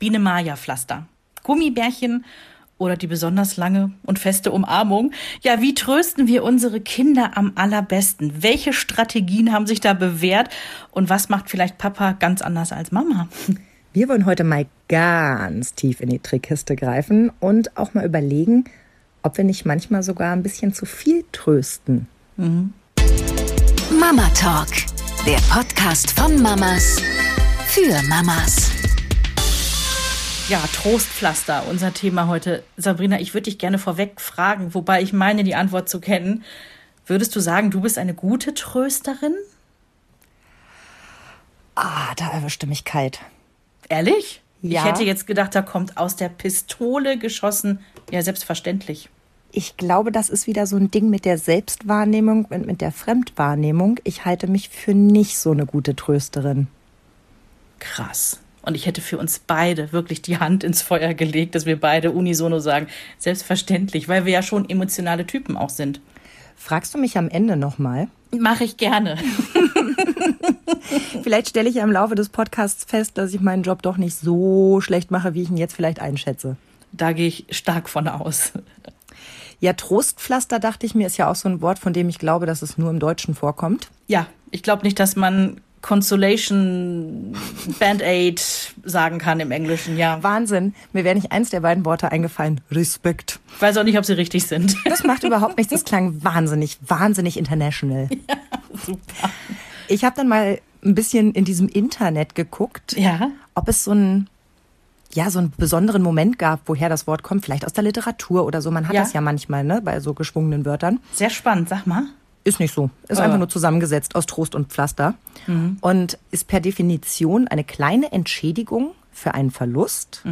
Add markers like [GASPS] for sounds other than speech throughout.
Biene Maya Pflaster, Gummibärchen oder die besonders lange und feste Umarmung. Ja, wie trösten wir unsere Kinder am allerbesten? Welche Strategien haben sich da bewährt und was macht vielleicht Papa ganz anders als Mama? [LAUGHS] Wir wollen heute mal ganz tief in die Trickkiste greifen und auch mal überlegen, ob wir nicht manchmal sogar ein bisschen zu viel trösten. Mhm. Mama Talk, der Podcast von Mamas für Mamas. Ja, Trostpflaster, unser Thema heute. Sabrina, ich würde dich gerne vorweg fragen, wobei ich meine, die Antwort zu kennen. Würdest du sagen, du bist eine gute Trösterin? Ah, da erwischte mich kalt. Ehrlich? Ja. Ich hätte jetzt gedacht, da kommt aus der Pistole geschossen. Ja, selbstverständlich. Ich glaube, das ist wieder so ein Ding mit der Selbstwahrnehmung und mit der Fremdwahrnehmung. Ich halte mich für nicht so eine gute Trösterin. Krass. Und ich hätte für uns beide wirklich die Hand ins Feuer gelegt, dass wir beide unisono sagen, selbstverständlich, weil wir ja schon emotionale Typen auch sind. Fragst du mich am Ende nochmal? Mache ich gerne. [LAUGHS] vielleicht stelle ich ja im Laufe des Podcasts fest, dass ich meinen Job doch nicht so schlecht mache, wie ich ihn jetzt vielleicht einschätze. Da gehe ich stark von aus. Ja, Trostpflaster, dachte ich mir, ist ja auch so ein Wort, von dem ich glaube, dass es nur im Deutschen vorkommt. Ja, ich glaube nicht, dass man Consolation Band-Aid sagen kann im Englischen, ja. Wahnsinn. Mir wäre nicht eins der beiden Worte eingefallen. Respekt. Ich weiß auch nicht, ob sie richtig sind. Das macht überhaupt nichts. Das klang wahnsinnig, wahnsinnig international. [LAUGHS] Ja, super. Ich habe dann mal ein bisschen in diesem Internet geguckt, ja. ob es so ein ja, so einen besonderen Moment gab, woher das Wort kommt, vielleicht aus der Literatur oder so. Man hat Ja. das ja manchmal, ne, bei so geschwungenen Wörtern. Sehr spannend, sag mal. Ist nicht so. Ist Ah. einfach nur zusammengesetzt aus Trost und Pflaster. Und ist per Definition eine kleine Entschädigung für einen Verlust,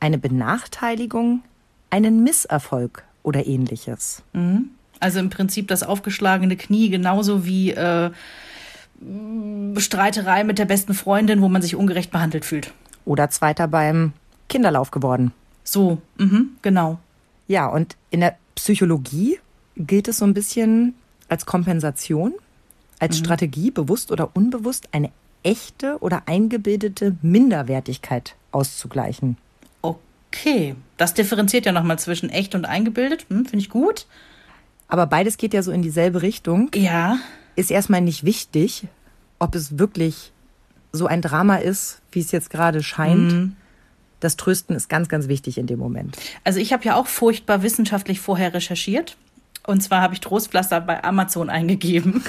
eine Benachteiligung, einen Misserfolg oder ähnliches. Also im Prinzip das aufgeschlagene Knie, genauso wie äh, Streiterei mit der besten Freundin, wo man sich ungerecht behandelt fühlt. Oder zweiter beim Kinderlauf geworden. So, mhm, genau. Ja, und in der Psychologie gilt es so ein bisschen als Kompensation, als Strategie, bewusst oder unbewusst, eine echte oder eingebildete Minderwertigkeit auszugleichen. Okay, das differenziert ja nochmal zwischen echt und eingebildet. Hm, Finde ich gut. Aber beides geht ja so in dieselbe Richtung. Ja, Ist erstmal nicht wichtig, ob es wirklich so ein Drama ist, wie es jetzt gerade scheint. Das Trösten ist ganz, ganz wichtig in dem Moment. also ich habe ja auch furchtbar wissenschaftlich vorher recherchiert. Und zwar habe ich Trostpflaster bei Amazon eingegeben.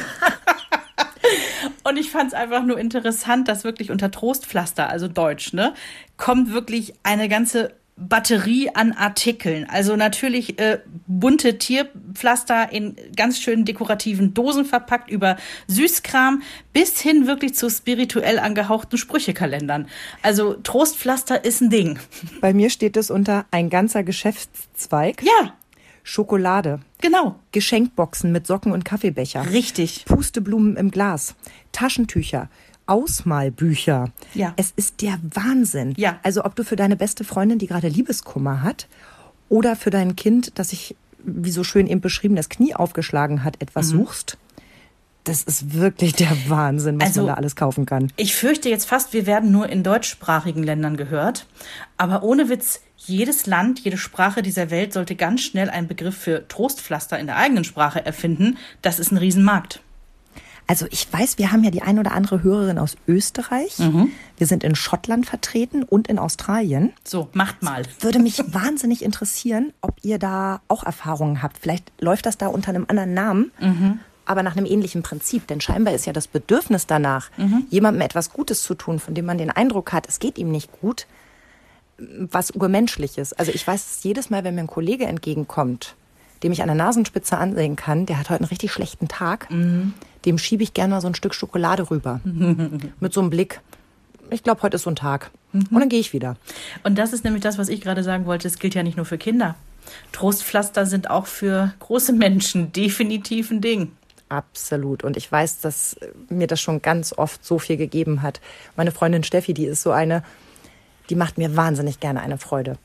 Und ich fand es einfach nur interessant, dass wirklich unter Trostpflaster, also Deutsch, ne, kommt wirklich eine ganze Batterie an Artikeln. Also natürlich äh, bunte Tierpflaster in ganz schönen dekorativen Dosen verpackt, über Süßkram bis hin wirklich zu spirituell angehauchten Sprüchekalendern. Also Trostpflaster ist ein Ding. Bei mir steht es unter ein ganzer Geschäftszweig. Ja, Schokolade, genau. Geschenkboxen mit Socken und Kaffeebecher. Richtig. Pusteblumen im Glas, Taschentücher, Ausmalbücher. Ja. Es ist der Wahnsinn. Ja. Also ob du für deine beste Freundin, die gerade Liebeskummer hat, oder für dein Kind, das sich, wie so schön eben beschrieben, das Knie aufgeschlagen hat, etwas Mhm. suchst. Das ist wirklich der Wahnsinn, was Also- man da alles kaufen kann. Ich fürchte jetzt fast, wir werden nur in deutschsprachigen Ländern gehört. Aber ohne Witz, jedes Land, jede Sprache dieser Welt sollte ganz schnell einen Begriff für Trostpflaster in der eigenen Sprache erfinden. Das ist ein Riesenmarkt. Also ich weiß, wir haben ja die ein oder andere Hörerin aus Österreich. Mhm. Wir sind in Schottland vertreten und in Australien. So, macht mal. Würde mich [LAUGHS] wahnsinnig interessieren, ob ihr da auch Erfahrungen habt. Vielleicht läuft das da unter einem anderen Namen, aber nach einem ähnlichen Prinzip. Denn scheinbar ist ja das Bedürfnis danach, jemandem etwas Gutes zu tun, von dem man den Eindruck hat, es geht ihm nicht gut, was urmenschliches. Also ich weiß es jedes Mal, wenn mir ein Kollege entgegenkommt, dem ich an der Nasenspitze ansehen kann, der hat heute einen richtig schlechten Tag, dem schiebe ich gerne mal so ein Stück Schokolade rüber. [LAUGHS] Mit so einem Blick. Ich glaube, heute ist so ein Tag. Und dann gehe ich wieder. Und das ist nämlich das, was ich gerade sagen wollte. Es gilt ja nicht nur für Kinder. Trostpflaster sind auch für große Menschen definitiv ein Ding. Absolut. Und ich weiß, dass mir das schon ganz oft so viel gegeben hat. Meine Freundin Steffi, die ist so eine, die macht mir wahnsinnig gerne eine Freude.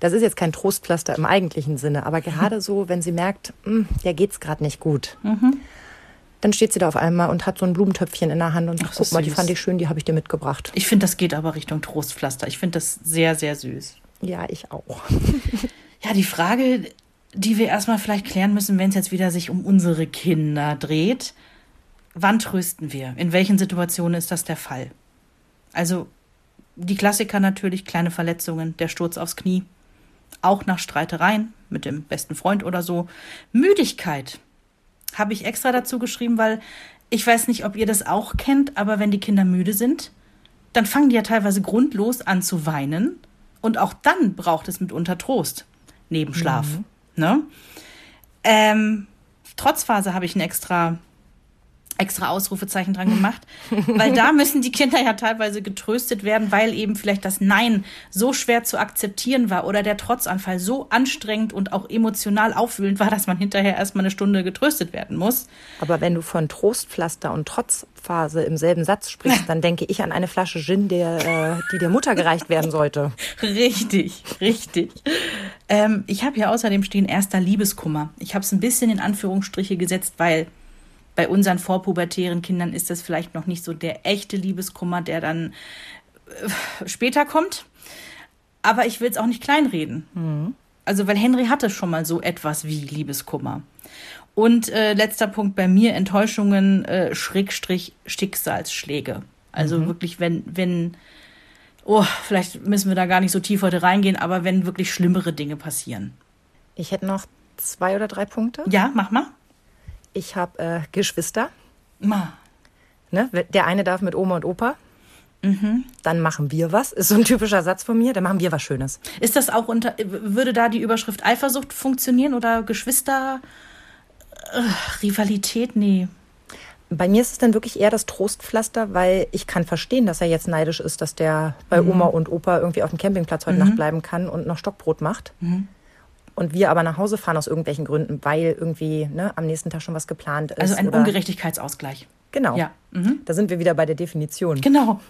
Das ist jetzt kein Trostpflaster im eigentlichen Sinne, aber gerade so, wenn sie merkt, "Hm, der geht's gerade nicht gut, dann steht sie da auf einmal und hat so ein Blumentöpfchen in der Hand und sagt, Ach, guck mal, die fand ich schön, die habe ich dir mitgebracht. Ich finde, das geht aber Richtung Trostpflaster. Ich finde das sehr, sehr süß. Ja, ich auch. [LAUGHS] Ja, die Frage, die wir erstmal vielleicht klären müssen, wenn es jetzt wieder sich um unsere Kinder dreht, wann trösten wir? In welchen Situationen ist das der Fall? Also die Klassiker natürlich, kleine Verletzungen, der Sturz aufs Knie, auch nach Streitereien mit dem besten Freund oder so. Müdigkeit habe ich extra dazu geschrieben, weil ich weiß nicht, ob ihr das auch kennt, aber wenn die Kinder müde sind, dann fangen die ja teilweise grundlos an zu weinen. Und auch dann braucht es mitunter Trost neben Schlaf. Ne? Ähm, Trotzphase habe ich ein extra, extra Ausrufezeichen dran gemacht, weil da müssen die Kinder ja teilweise getröstet werden, weil eben vielleicht das Nein so schwer zu akzeptieren war oder der Trotzanfall so anstrengend und auch emotional aufwühlend war, dass man hinterher erstmal eine Stunde getröstet werden muss. Aber wenn du von Trostpflaster und Trotzphase im selben Satz sprichst, dann denke ich an eine Flasche Gin, der, äh, die der Mutter gereicht werden sollte. Richtig, richtig. Ähm, ich habe hier außerdem stehen erster Liebeskummer. Ich habe es ein bisschen in Anführungsstriche gesetzt, weil bei unseren vorpubertären Kindern ist das vielleicht noch nicht so der echte Liebeskummer, der dann äh, später kommt. Aber ich will es auch nicht kleinreden. Also, weil Henry hatte schon mal so etwas wie Liebeskummer. Und äh, letzter Punkt bei mir, Enttäuschungen, äh, Schrägstrich, Schicksalsschläge. Also wirklich, wenn, wenn, oh, vielleicht müssen wir da gar nicht so tief heute reingehen, aber wenn wirklich schlimmere Dinge passieren. Ich hätte noch zwei oder drei Punkte. Ja, mach mal. Ich habe äh, Geschwister. Ma. Ne? Der eine darf mit Oma und Opa. Dann machen wir was. Ist so ein typischer Satz von mir. Dann machen wir was Schönes. Ist das auch unter, würde da die Überschrift Eifersucht funktionieren oder Geschwister, äh, Rivalität? Nee. Bei mir ist es dann wirklich eher das Trostpflaster, weil ich kann verstehen, dass er jetzt neidisch ist, dass der bei Oma und Opa irgendwie auf dem Campingplatz heute Nacht bleiben kann und noch Stockbrot macht. Und wir aber nach Hause fahren aus irgendwelchen Gründen, weil irgendwie ne, am nächsten Tag schon was geplant ist. Also ein oder- Ungerechtigkeitsausgleich. Genau. Ja. Mhm. Da sind wir wieder bei der Definition. Genau.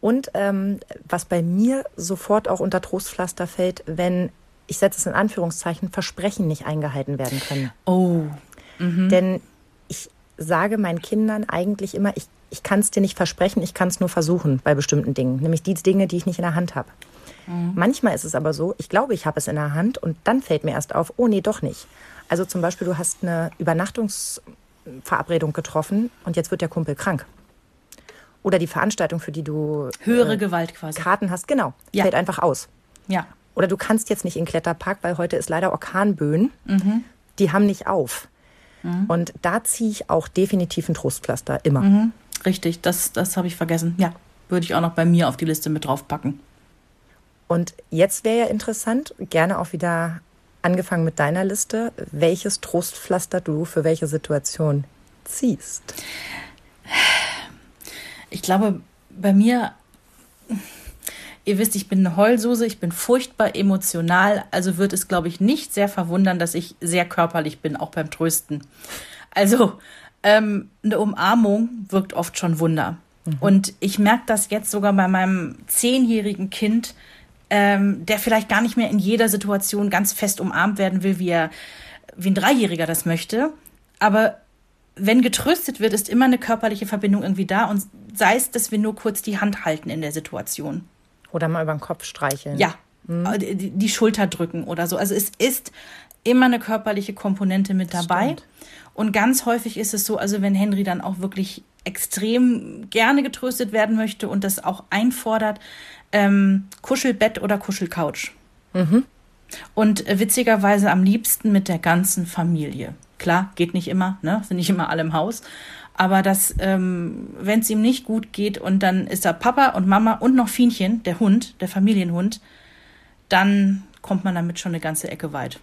Und ähm, was bei mir sofort auch unter Trostpflaster fällt, wenn, ich setze es in Anführungszeichen, Versprechen nicht eingehalten werden können. Oh. Denn ich sage meinen Kindern eigentlich immer, ich, ich kann es dir nicht versprechen, ich kann es nur versuchen bei bestimmten Dingen. Nämlich die Dinge, die ich nicht in der Hand habe. Manchmal ist es aber so, ich glaube, ich habe es in der Hand und dann fällt mir erst auf, oh nee, doch nicht. Also zum Beispiel, du hast eine Übernachtungsverabredung getroffen und jetzt wird der Kumpel krank. Oder die Veranstaltung, für die du Höhere äh, Gewalt quasi. Karten hast, genau, Ja. fällt einfach aus. Ja. Oder du kannst jetzt nicht in den Kletterpark, weil heute ist leider Orkanböen. Die haben nicht auf. Und da ziehe ich auch definitiv ein Trostpflaster, immer. Mhm. Richtig, das, das habe ich vergessen. Ja. Würde ich auch noch bei mir auf die Liste mit draufpacken. Und jetzt wäre ja interessant, gerne auch wieder angefangen mit deiner Liste, welches Trostpflaster du für welche Situation ziehst. Ich glaube, bei mir, ihr wisst, ich bin eine Heulsuse, ich bin furchtbar emotional, also wird es, glaube ich, nicht sehr verwundern, dass ich sehr körperlich bin, auch beim Trösten. Also, ähm, eine Umarmung wirkt oft schon Wunder. Und ich merke das jetzt sogar bei meinem zehnjährigen Kind, ähm, der vielleicht gar nicht mehr in jeder Situation ganz fest umarmt werden will, wie er, wie ein Dreijähriger das möchte. Aber wenn getröstet wird, ist immer eine körperliche Verbindung irgendwie da und sei es, dass wir nur kurz die Hand halten in der Situation. Oder mal über den Kopf streicheln. Ja, äh, die, die Schulter drücken oder so. Also es ist immer eine körperliche Komponente mit dabei. Und ganz häufig ist es so, also wenn Henry dann auch wirklich extrem gerne getröstet werden möchte und das auch einfordert, ähm, Kuschelbett oder Kuschelcouch. Und äh, witzigerweise am liebsten mit der ganzen Familie. Klar, geht nicht immer, ne? Sind nicht immer alle im Haus. Aber das, ähm, wenn es ihm nicht gut geht und dann ist da Papa und Mama und noch Fienchen, der Hund, der Familienhund, dann kommt man damit schon eine ganze Ecke weit.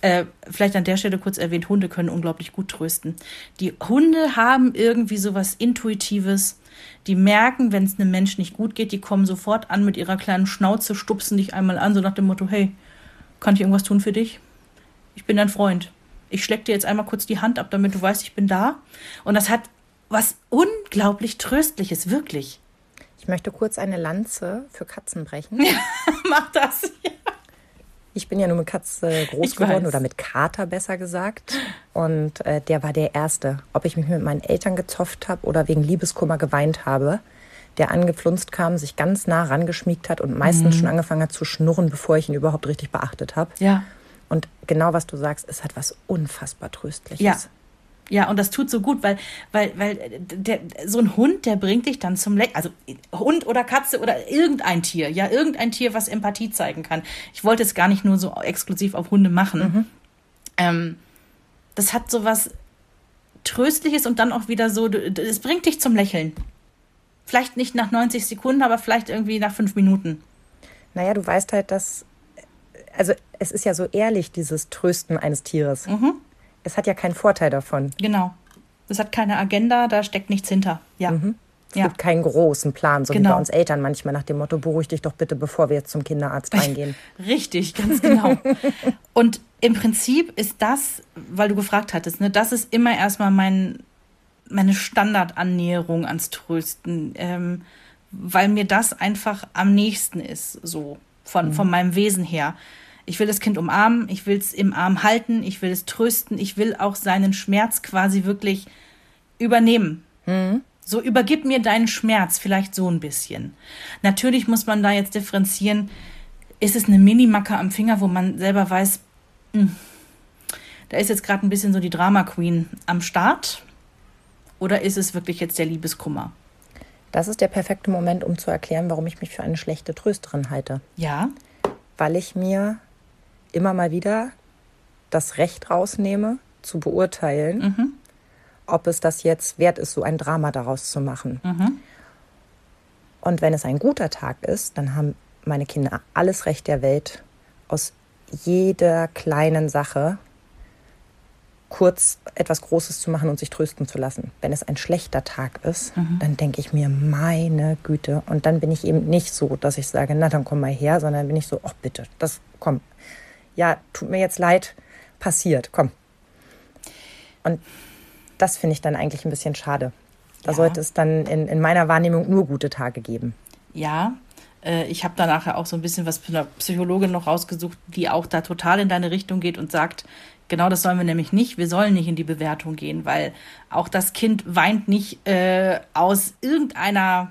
Äh, vielleicht an der Stelle kurz erwähnt, Hunde können unglaublich gut trösten. Die Hunde haben irgendwie sowas Intuitives. Die merken, wenn es einem Menschen nicht gut geht, die kommen sofort an mit ihrer kleinen Schnauze, stupsen dich einmal an, so nach dem Motto, hey, kann ich irgendwas tun für dich? Ich bin dein Freund. Ich schleck dir jetzt einmal kurz die Hand ab, damit du weißt, ich bin da. Und das hat was unglaublich Tröstliches, wirklich. Ich möchte kurz eine Lanze für Katzen brechen. [LAUGHS] Mach das. Ich bin ja nur mit Katze [LAUGHS] groß Ich geworden weiß. oder mit Kater besser gesagt. Und äh, der war der Erste. Ob ich mich mit meinen Eltern gezofft habe oder wegen Liebeskummer geweint habe, der angepflunzt kam, sich ganz nah rangeschmiegt hat und meistens Mhm. schon angefangen hat zu schnurren, bevor ich ihn überhaupt richtig beachtet habe. Ja. Und genau was du sagst, es hat was unfassbar Tröstliches. Ja. Ja, und das tut so gut, weil, weil, weil der, so ein Hund, der bringt dich dann zum Leck. Also Hund oder Katze oder irgendein Tier, ja, irgendein Tier, was Empathie zeigen kann. Ich wollte es gar nicht nur so exklusiv auf Hunde machen. Ähm, das hat so was Tröstliches und dann auch wieder so, es bringt dich zum Lächeln. Vielleicht nicht nach 90 Sekunden, aber vielleicht irgendwie nach fünf Minuten. Naja, du weißt halt, dass. Also, es ist ja so ehrlich, dieses Trösten eines Tieres. Mhm. Es hat ja keinen Vorteil davon. Genau. Das hat keine Agenda, da steckt nichts hinter. Ja. Es Ja. gibt keinen großen Plan, so wie Genau. bei uns Eltern manchmal nach dem Motto: beruhig dich doch bitte, bevor wir jetzt zum Kinderarzt reingehen. Richtig, ganz genau. [LAUGHS] Und im Prinzip ist das, weil du gefragt hattest, ne, das ist immer erstmal mein, meine Standardannäherung ans Trösten, ähm, weil mir das einfach am nächsten ist, so von, von meinem Wesen her. Ich will das Kind umarmen, ich will es im Arm halten, ich will es trösten, ich will auch seinen Schmerz quasi wirklich übernehmen. So übergib mir deinen Schmerz, vielleicht so ein bisschen. Natürlich muss man da jetzt differenzieren, ist es eine Minimacke am Finger, wo man selber weiß, hm, da ist jetzt gerade ein bisschen so die Drama Queen am Start? Oder ist es wirklich jetzt der Liebeskummer? Das ist der perfekte Moment, um zu erklären, warum ich mich für eine schlechte Trösterin halte. Ja, Weil ich mir immer mal wieder das Recht rausnehme, zu beurteilen, ob es das jetzt wert ist, so ein Drama daraus zu machen. Und wenn es ein guter Tag ist, dann haben meine Kinder alles Recht der Welt, aus jeder kleinen Sache kurz etwas Großes zu machen und sich trösten zu lassen. Wenn es ein schlechter Tag ist, dann denke ich mir, meine Güte. Und dann bin ich eben nicht so, dass ich sage, na dann komm mal her, sondern bin ich so, ach bitte, das komm. Ja, tut mir jetzt leid, passiert, komm. Und das finde ich dann eigentlich ein bisschen schade. Da Ja. sollte es dann in, in meiner Wahrnehmung nur gute Tage geben. ja. Äh, Ich habe da nachher auch so ein bisschen was von einer Psychologin noch rausgesucht, die auch da total in deine Richtung geht und sagt, genau das sollen wir nämlich nicht. Wir sollen nicht in die Bewertung gehen, weil auch das Kind weint nicht äh, aus irgendeiner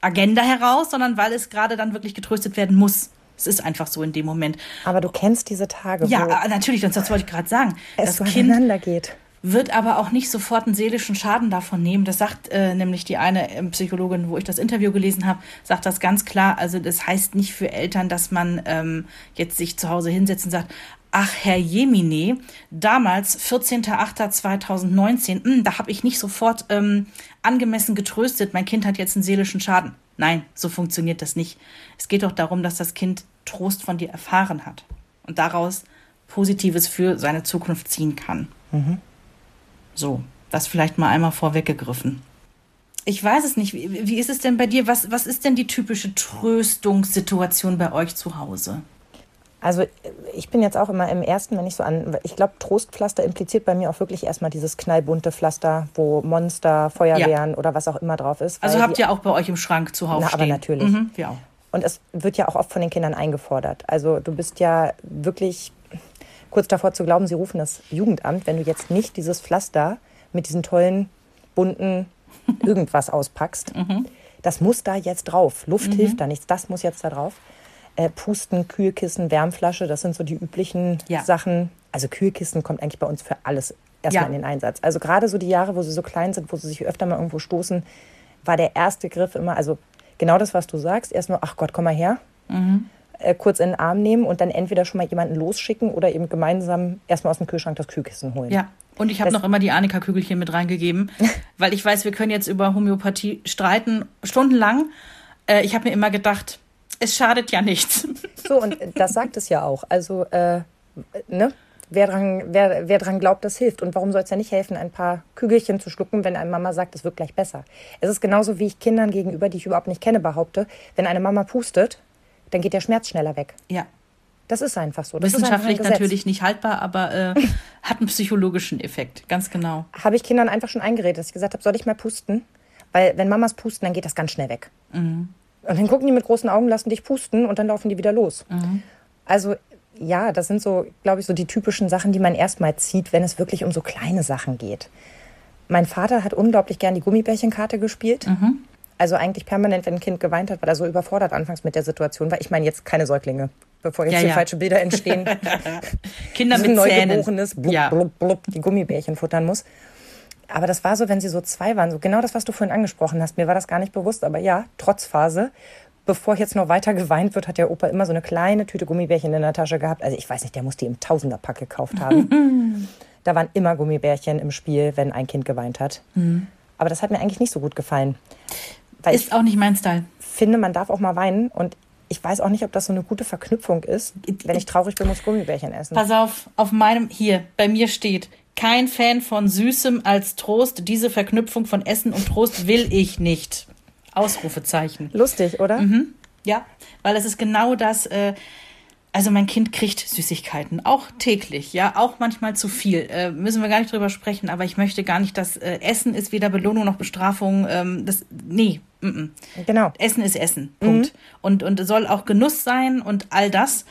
Agenda heraus, sondern weil es gerade dann wirklich getröstet werden muss. Es ist einfach so in dem Moment. Aber du kennst diese Tage, Ja, äh, natürlich, das wollte ich gerade sagen. es Das Kind geht. wird aber auch nicht sofort einen seelischen Schaden davon nehmen. Das sagt äh, nämlich die eine ähm, Psychologin, wo ich das Interview gelesen habe, sagt das ganz klar. Also das heißt nicht für Eltern, dass man ähm, jetzt sich zu Hause hinsetzt und sagt, ach Herr Jemine, damals 14.08.2019, hm, da habe ich nicht sofort ähm, angemessen getröstet, mein Kind hat jetzt einen seelischen Schaden. Nein, so funktioniert das nicht. Es geht doch darum, dass das Kind Trost von dir erfahren hat und daraus Positives für seine Zukunft ziehen kann. So, das vielleicht mal einmal vorweggegriffen. Ich weiß es nicht. Wie, wie ist es denn bei dir? Was, was ist denn die typische Tröstungssituation bei euch zu Hause? Also ich bin jetzt auch immer im ersten, wenn ich so an, ich glaube, Trostpflaster impliziert bei mir auch wirklich erstmal dieses knallbunte Pflaster, wo Monster, Feuerwehren oder was auch immer drauf ist. Also habt ihr auch bei euch im Schrank zuhauf Na, stehen? aber natürlich. Mhm, wir auch. Und es wird ja auch oft von den Kindern eingefordert. Also du bist ja wirklich kurz davor zu glauben, sie rufen das Jugendamt, wenn du jetzt nicht dieses Pflaster mit diesen tollen, bunten [LAUGHS] irgendwas auspackst. Mhm. Das muss da jetzt drauf. Luft hilft da nichts, das muss jetzt da drauf. Äh, Pusten, Kühlkissen, Wärmflasche, das sind so die üblichen Ja. Sachen. Also Kühlkissen kommt eigentlich bei uns für alles erstmal Ja. in den Einsatz. Also gerade so die Jahre, wo sie so klein sind, wo sie sich öfter mal irgendwo stoßen, war der erste Griff immer, also genau das, was du sagst, erst nur, ach Gott, komm mal her, äh, kurz in den Arm nehmen und dann entweder schon mal jemanden losschicken oder eben gemeinsam erstmal aus dem Kühlschrank das Kühlkissen holen. Ja. Und ich habe noch immer die Annika-Kügelchen mit reingegeben, [LAUGHS] weil ich weiß, wir können jetzt über Homöopathie streiten, stundenlang. Äh, ich habe mir immer gedacht, es schadet ja nichts. So, und das sagt es ja auch. Also, äh, ne? Wer dran, wer, wer dran glaubt, das hilft. Und warum soll es ja nicht helfen, ein paar Kügelchen zu schlucken, wenn eine Mama sagt, es wird gleich besser? Es ist genauso, wie ich Kindern gegenüber, die ich überhaupt nicht kenne, behaupte, wenn eine Mama pustet, dann geht der Schmerz schneller weg. Ja. Das ist einfach so. Das Wissenschaftlich einfach natürlich nicht haltbar, aber äh, [LAUGHS] hat einen psychologischen Effekt. Ganz genau. Habe ich Kindern einfach schon eingeredet, dass ich gesagt habe, soll ich mal pusten? Weil wenn Mamas pusten, dann geht das ganz schnell weg. Und dann gucken die mit großen Augen, lassen dich pusten und dann laufen die wieder los. Also Ja, das sind so, glaube ich, so die typischen Sachen, die man erstmal zieht, wenn es wirklich um so kleine Sachen geht. Mein Vater hat unglaublich gern die Gummibärchenkarte gespielt. Mhm. Also eigentlich permanent, wenn ein Kind geweint hat, war er so überfordert anfangs mit der Situation, weil ich meine jetzt keine Säuglinge, bevor jetzt ja, hier ja. falsche Bilder entstehen. [LAUGHS] Kinder mit Neugeborenes, blub, ja. blub, blub, die Gummibärchen futtern muss. Aber das war so, wenn sie so zwei waren, so genau das, was du vorhin angesprochen hast. Mir war das gar nicht bewusst, aber ja, Trotzphase. Bevor jetzt noch weiter geweint wird, hat der Opa immer so eine kleine Tüte Gummibärchen in der Tasche gehabt. Also ich weiß nicht, der muss die im Tausenderpack gekauft haben. [LAUGHS] da waren immer Gummibärchen im Spiel, wenn ein Kind geweint hat. Mhm. Aber das hat mir eigentlich nicht so gut gefallen. Ist auch nicht mein Style. Finde, man darf auch mal weinen und ich weiß auch nicht, ob das so eine gute Verknüpfung ist. Wenn ich traurig bin, muss Gummibärchen essen. Pass auf, auf meinem, hier, bei mir steht, kein Fan von Süßem als Trost. Diese Verknüpfung von Essen und Trost will ich nicht. Ausrufezeichen. Lustig, oder? Mhm. Ja, weil es ist genau das. Äh, also mein Kind kriegt Süßigkeiten, auch täglich, ja, auch manchmal zu viel. Äh, müssen wir gar nicht drüber sprechen, aber ich möchte gar nicht, dass äh, Essen ist weder Belohnung noch Bestrafung. Ähm, das, nee, m -m. genau. Essen ist Essen, Punkt. Mhm. Und, und soll auch Genuss sein und all das.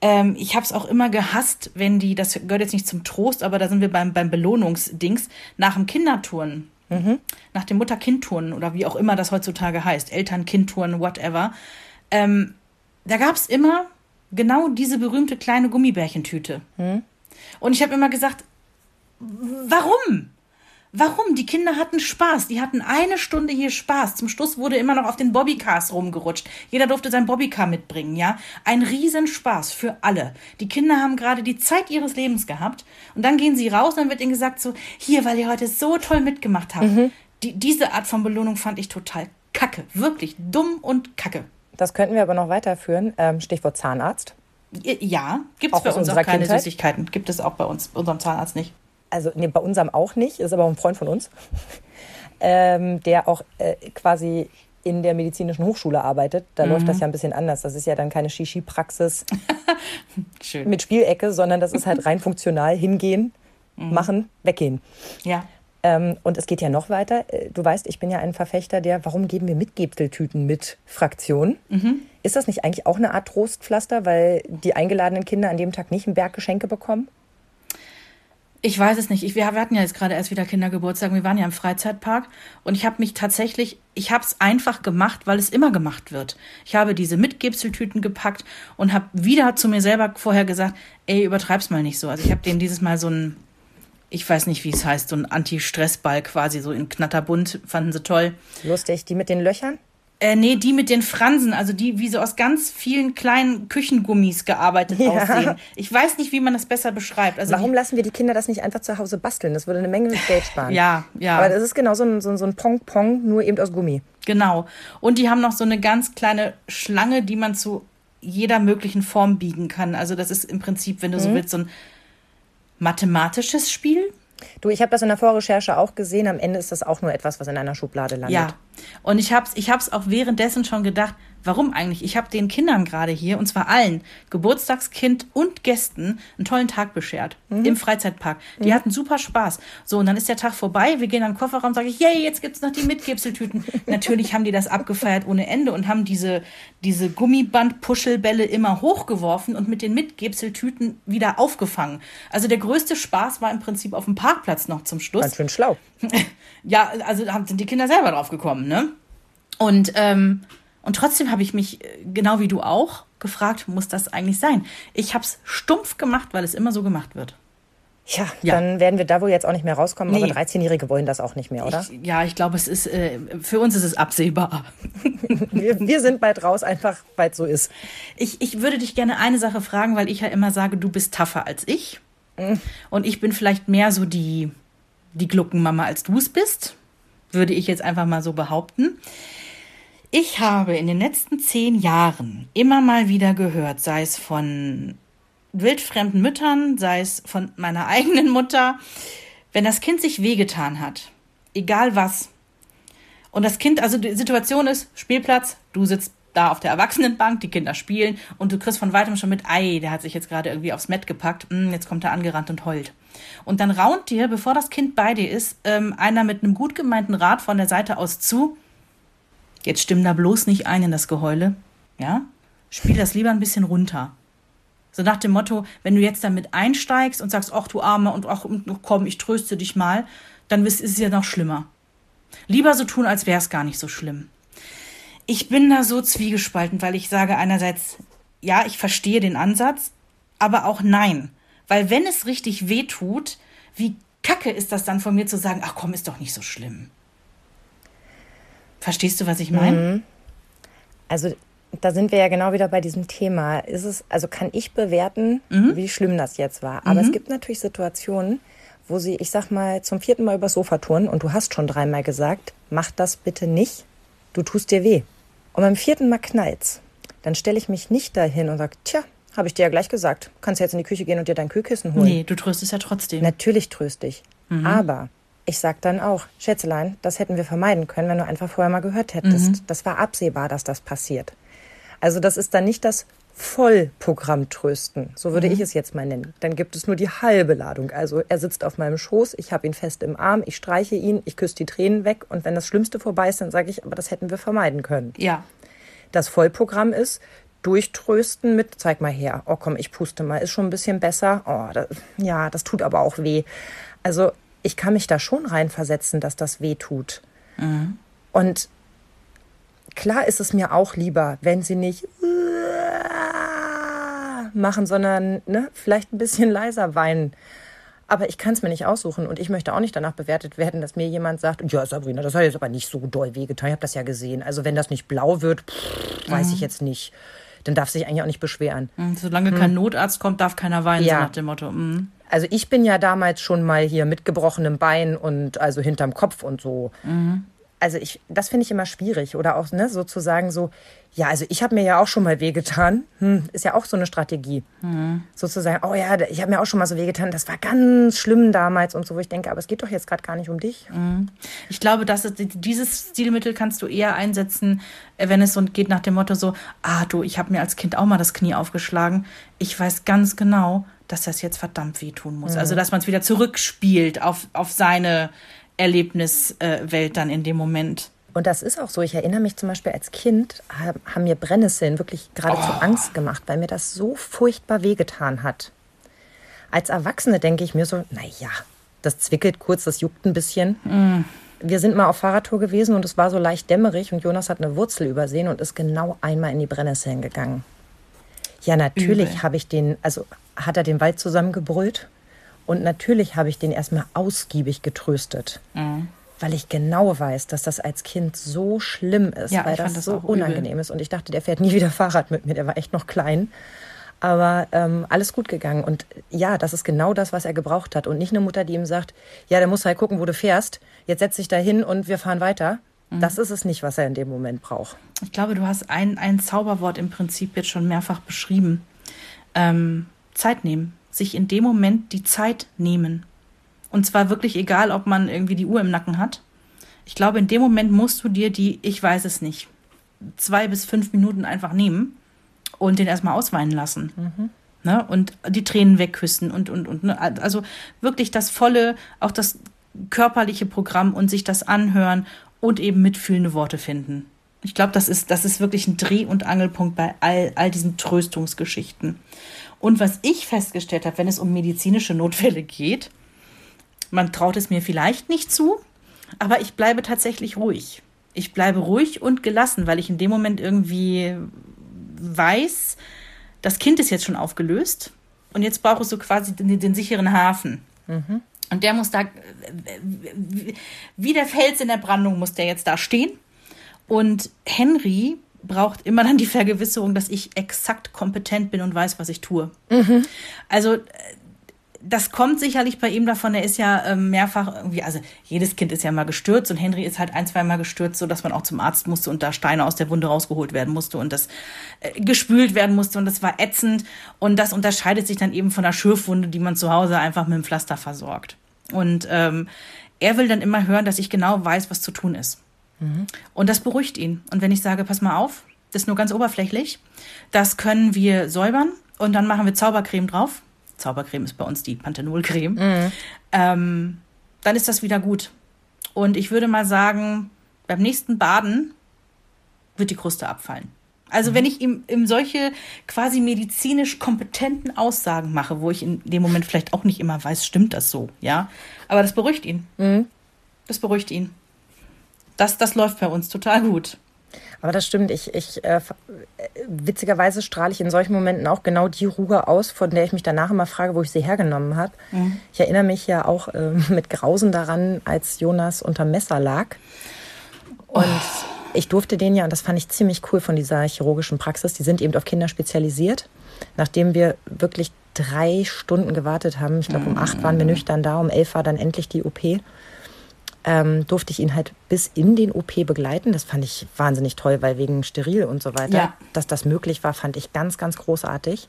Ähm, ich habe es auch immer gehasst, wenn die, das gehört jetzt nicht zum Trost, aber da sind wir beim, beim Belohnungsdings, nach dem Kinderturnen. Mhm. Nach dem Mutter-Kind-Turnen oder wie auch immer das heutzutage heißt, Eltern-Kind-Turnen, whatever. Ähm, da gab es immer genau diese berühmte kleine Gummibärchentüte. Hm. Und ich habe immer gesagt, warum? Warum? Die Kinder hatten Spaß. Die hatten eine Stunde hier Spaß. Zum Schluss wurde immer noch auf den Bobbycars rumgerutscht. Jeder durfte sein Bobbycar mitbringen, ja? Ein Riesenspaß für alle. Die Kinder haben gerade die Zeit ihres Lebens gehabt. Und dann gehen sie raus und dann wird ihnen gesagt so, hier, weil ihr heute so toll mitgemacht habt. Mhm. Die, diese Art von Belohnung fand ich total kacke. Wirklich dumm und kacke. Das könnten wir aber noch weiterführen. Ähm, Stichwort Zahnarzt. Ja, gibt es bei uns auch keine Kindheit? Süßigkeiten. Gibt es auch bei uns, unserem Zahnarzt nicht. Also nee, bei unserem auch nicht, ist aber ein Freund von uns, [LAUGHS] ähm, der auch äh, quasi in der medizinischen Hochschule arbeitet. Da mhm. läuft das ja ein bisschen anders. Das ist ja dann keine Shishi-Praxis [LAUGHS] mit Spielecke, sondern das ist halt rein funktional hingehen, mhm. machen, weggehen. Ja. Ähm, und es geht ja noch weiter. Äh, du weißt, ich bin ja ein Verfechter der, warum geben wir Mitgebseltüten mit Fraktion? Mhm. Ist das nicht eigentlich auch eine Art Trostpflaster, weil die eingeladenen Kinder an dem Tag nicht einen Berg Geschenke bekommen? Ich weiß es nicht. Ich, wir hatten ja jetzt gerade erst wieder Kindergeburtstag. Wir waren ja im Freizeitpark und ich habe mich tatsächlich, ich habe es einfach gemacht, weil es immer gemacht wird. Ich habe diese Mitgebseltüten gepackt und habe wieder zu mir selber vorher gesagt, ey, übertreib's mal nicht so. Also ich habe denen dieses Mal so ein ich weiß nicht, wie es heißt, so ein Anti-Stress-Ball quasi so in knatterbunt, fanden sie toll. Lustig, die mit den Löchern? Äh, nee, die mit den Fransen, also die wie so aus ganz vielen kleinen Küchengummis gearbeitet ja. aussehen. Ich weiß nicht, wie man das besser beschreibt. Also Warum lassen wir die Kinder das nicht einfach zu Hause basteln? Das würde eine Menge Geld sparen. ja, ja. Aber das ist genau so ein, so ein Pong-Pong, nur eben aus Gummi. Genau. Und die haben noch so eine ganz kleine Schlange, die man zu jeder möglichen Form biegen kann. Also das ist im Prinzip, wenn du mhm. so willst, so ein mathematisches Spiel. Du, ich habe das in der Vorrecherche auch gesehen. Am Ende ist das auch nur etwas, was in einer Schublade landet. Ja, und ich habe es ich hab's auch währenddessen schon gedacht, warum eigentlich? Ich habe den Kindern gerade hier, und zwar allen, Geburtstagskind und Gästen, einen tollen Tag beschert mhm. im Freizeitpark. Die mhm. hatten super Spaß. So, und dann ist der Tag vorbei, wir gehen an den Kofferraum, sage ich, yay, jetzt gibt's noch die Mitgipseltüten. [LAUGHS] Natürlich haben die das abgefeiert ohne Ende und haben diese, diese Gummiband-Puschelbälle immer hochgeworfen und mit den Mitgipseltüten wieder aufgefangen. Also der größte Spaß war im Prinzip auf dem Parkplatz noch zum Schluss. Ganz schön schlau. [LAUGHS] ja, also sind die Kinder selber drauf gekommen, ne? Und, ähm, und trotzdem habe ich mich, äh, genau wie du auch, gefragt, muss das eigentlich sein? Ich habe es stumpf gemacht, weil es immer so gemacht wird. Ja, ja, dann werden wir da wohl jetzt auch nicht mehr rauskommen. Nee. Aber 13-Jährige wollen das auch nicht mehr, oder? Ich, ja, ich glaube, es ist äh, für uns ist es absehbar. [LAUGHS] wir, wir, sind bald raus, einfach weil es so ist. Ich, ich würde dich gerne eine Sache fragen, weil ich ja immer sage, du bist tougher als ich. Mhm. Und ich bin vielleicht mehr so die, die Gluckenmama, als du es bist. Würde ich jetzt einfach mal so behaupten. Ich habe in den letzten zehn Jahren immer mal wieder gehört, sei es von wildfremden Müttern, sei es von meiner [LAUGHS] eigenen Mutter, wenn das Kind sich wehgetan hat, egal was, und das Kind, also die Situation ist, Spielplatz, du sitzt da auf der Erwachsenenbank, die Kinder spielen und du kriegst von weitem schon mit, ei, der hat sich jetzt gerade irgendwie aufs Mett gepackt, hm, jetzt kommt er angerannt und heult. Und dann raunt dir, bevor das Kind bei dir ist, ähm, einer mit einem gut gemeinten Rat von der Seite aus zu, Jetzt stimm da bloß nicht ein in das Geheule. Ja? Spiel das lieber ein bisschen runter. So nach dem Motto, wenn du jetzt damit einsteigst und sagst, ach du Arme und ach komm, ich tröste dich mal, dann ist es ja noch schlimmer. Lieber so tun, als wäre es gar nicht so schlimm. Ich bin da so zwiegespalten, weil ich sage einerseits, ja, ich verstehe den Ansatz, aber auch nein. Weil wenn es richtig weh tut, wie kacke ist das dann von mir zu sagen, ach komm, ist doch nicht so schlimm. Verstehst du, was ich meine? Mhm. Also da sind wir ja genau wieder bei diesem Thema. Ist es, also kann ich bewerten, mhm. wie schlimm das jetzt war. Aber mhm. es gibt natürlich Situationen, wo sie, ich sag mal, zum vierten Mal übers Sofa turnen und du hast schon dreimal gesagt, mach das bitte nicht, du tust dir weh. Und beim vierten Mal knallt's. Dann stelle ich mich nicht dahin und sage, tja, habe ich dir ja gleich gesagt. Kannst jetzt in die Küche gehen und dir dein Kühlkissen holen. Nee, du tröstest ja trotzdem. Natürlich tröste ich. Mhm. Aber ich sag dann auch, Schätzelein, das hätten wir vermeiden können, wenn du einfach vorher mal gehört hättest. Mhm. Das war absehbar, dass das passiert. Also das ist dann nicht das Vollprogramm trösten, so würde mhm. ich es jetzt mal nennen. Dann gibt es nur die halbe Ladung. Also er sitzt auf meinem Schoß, ich habe ihn fest im Arm, ich streiche ihn, ich küsse die Tränen weg und wenn das Schlimmste vorbei ist, dann sage ich, aber das hätten wir vermeiden können. Ja. Das Vollprogramm ist, durchtrösten mit, zeig mal her, oh komm, ich puste mal, ist schon ein bisschen besser. Oh, das, ja, das tut aber auch weh. Also ich kann mich da schon reinversetzen, dass das weh tut. Mhm. Und klar ist es mir auch lieber, wenn sie nicht machen, sondern ne, vielleicht ein bisschen [LAUGHS] leiser weinen. Aber ich kann es mir nicht aussuchen und ich möchte auch nicht danach bewertet werden, dass mir jemand sagt, ja Sabrina, das hat jetzt aber nicht so doll wehgetan, ich habe das ja gesehen. Also wenn das nicht blau wird, pff, weiß mhm. ich jetzt nicht. Dann darf sich eigentlich auch nicht beschweren. Mhm, solange mhm. kein Notarzt kommt, darf keiner weinen, ja. so nach dem Motto. Mhm. Also ich bin ja damals schon mal hier mit gebrochenem Bein und also hinterm Kopf und so. Mhm also ich, das finde ich immer schwierig. Oder auch ne, sozusagen so, ja, also ich habe mir ja auch schon mal wehgetan. Hm, ist ja auch so eine Strategie. Mhm. Sozusagen, oh ja, ich habe mir auch schon mal so wehgetan. Das war ganz schlimm damals und so, wo ich denke, aber es geht doch jetzt gerade gar nicht um dich. Mhm. Ich glaube, dass es, dieses Stilmittel kannst du eher einsetzen, äh, wenn es so geht nach dem Motto so, ah du, ich habe mir als Kind auch mal das Knie aufgeschlagen. Ich weiß ganz genau, dass das jetzt verdammt wehtun muss. Mhm. Also, dass man es wieder zurückspielt auf, auf seine Erlebniswelt dann in dem Moment. Und das ist auch so. Ich erinnere mich zum Beispiel als Kind, haben mir Brennnesseln wirklich geradezu oh. Angst gemacht, weil mir das so furchtbar wehgetan hat. Als Erwachsene denke ich mir so, naja, das zwickelt kurz, das juckt ein bisschen. Mm. Wir sind mal auf Fahrradtour gewesen und es war so leicht dämmerig und Jonas hat eine Wurzel übersehen und ist genau einmal in die Brennnesseln gegangen. Ja, natürlich habe ich den, also hat er den Wald zusammengebrüllt und natürlich habe ich den erstmal ausgiebig getröstet. Mhm. Weil ich genau weiß, dass das als Kind so schlimm ist, ja, weil das, das, so unangenehm übel. ist. Und ich dachte, der fährt nie wieder [LAUGHS] Fahrrad mit mir, der war echt noch klein. Aber ähm, alles gut gegangen. Und ja, das ist genau das, was er gebraucht hat. Und nicht eine Mutter, die ihm sagt, ja, der muss halt gucken, wo du fährst. Jetzt setz dich da hin und wir fahren weiter. Mhm. Das ist es nicht, was er in dem Moment braucht. Ich glaube, du hast ein, ein Zauberwort im Prinzip jetzt schon mehrfach beschrieben. Ähm, Zeit nehmen sich in dem Moment die Zeit nehmen. Und zwar wirklich egal, ob man irgendwie die Uhr im Nacken hat. Ich glaube, in dem Moment musst du dir die, ich weiß es nicht, zwei bis fünf Minuten einfach nehmen und den erstmal ausweinen lassen. Mhm. Ne? Und die Tränen wegküssen und, und, und. Ne? Also wirklich das volle, auch das körperliche Programm und sich das anhören und eben mitfühlende Worte finden. Ich glaube, das ist, das ist wirklich ein Dreh- und Angelpunkt bei all, all diesen Tröstungsgeschichten. Und was ich festgestellt habe, wenn es um medizinische Notfälle geht, man traut es mir vielleicht nicht zu, aber ich bleibe tatsächlich ruhig. Ich bleibe ruhig und gelassen, weil ich in dem Moment irgendwie weiß, das Kind ist jetzt schon aufgelöst und jetzt brauche ich so quasi den, den sicheren Hafen. Mhm. Und der muss da, wie der Fels in der Brandung, muss der jetzt da stehen. Und Henry braucht immer dann die Vergewisserung, dass ich exakt kompetent bin und weiß, was ich tue. Mhm. Also das kommt sicherlich bei ihm davon. Er ist ja ähm, mehrfach irgendwie, also jedes Kind ist ja mal gestürzt und Henry ist halt ein, zwei Mal gestürzt, so dass man auch zum Arzt musste und da Steine aus der Wunde rausgeholt werden musste und das äh, gespült werden musste und das war ätzend und das unterscheidet sich dann eben von der Schürfwunde, die man zu Hause einfach mit dem Pflaster versorgt. Und ähm, er will dann immer hören, dass ich genau weiß, was zu tun ist. Mhm. Und das beruhigt ihn. Und wenn ich sage, pass mal auf, das ist nur ganz oberflächlich, das können wir säubern und dann machen wir Zaubercreme drauf. Zaubercreme ist bei uns die Panthenolcreme. Mhm. Ähm, dann ist das wieder gut. Und ich würde mal sagen, beim nächsten Baden wird die Kruste abfallen. Also wenn ich ihm, ihm solche quasi medizinisch kompetenten Aussagen mache, wo ich in dem Moment vielleicht auch nicht immer weiß, stimmt das so, ja. Aber das beruhigt ihn. Das beruhigt ihn. Das, das läuft bei uns total gut. Aber das stimmt. Ich, ich äh, witzigerweise strahle ich in solchen Momenten auch genau die Ruhe aus, von der ich mich danach immer frage, wo ich sie hergenommen habe. Ich erinnere mich ja auch äh, [LAUGHS] mit Grausen daran, als Jonas unter Messer lag. Und ich durfte den ja, und das fand ich ziemlich cool von dieser chirurgischen Praxis, die sind eben auf Kinder spezialisiert. Nachdem wir wirklich drei Stunden gewartet haben, ich glaube um acht waren wir nüchtern da, um elf war dann endlich die OP, ähm, durfte ich ihn halt bis in den OP begleiten. Das fand ich wahnsinnig toll, weil wegen steril und so weiter, Ja. dass das möglich war, fand ich ganz, ganz großartig.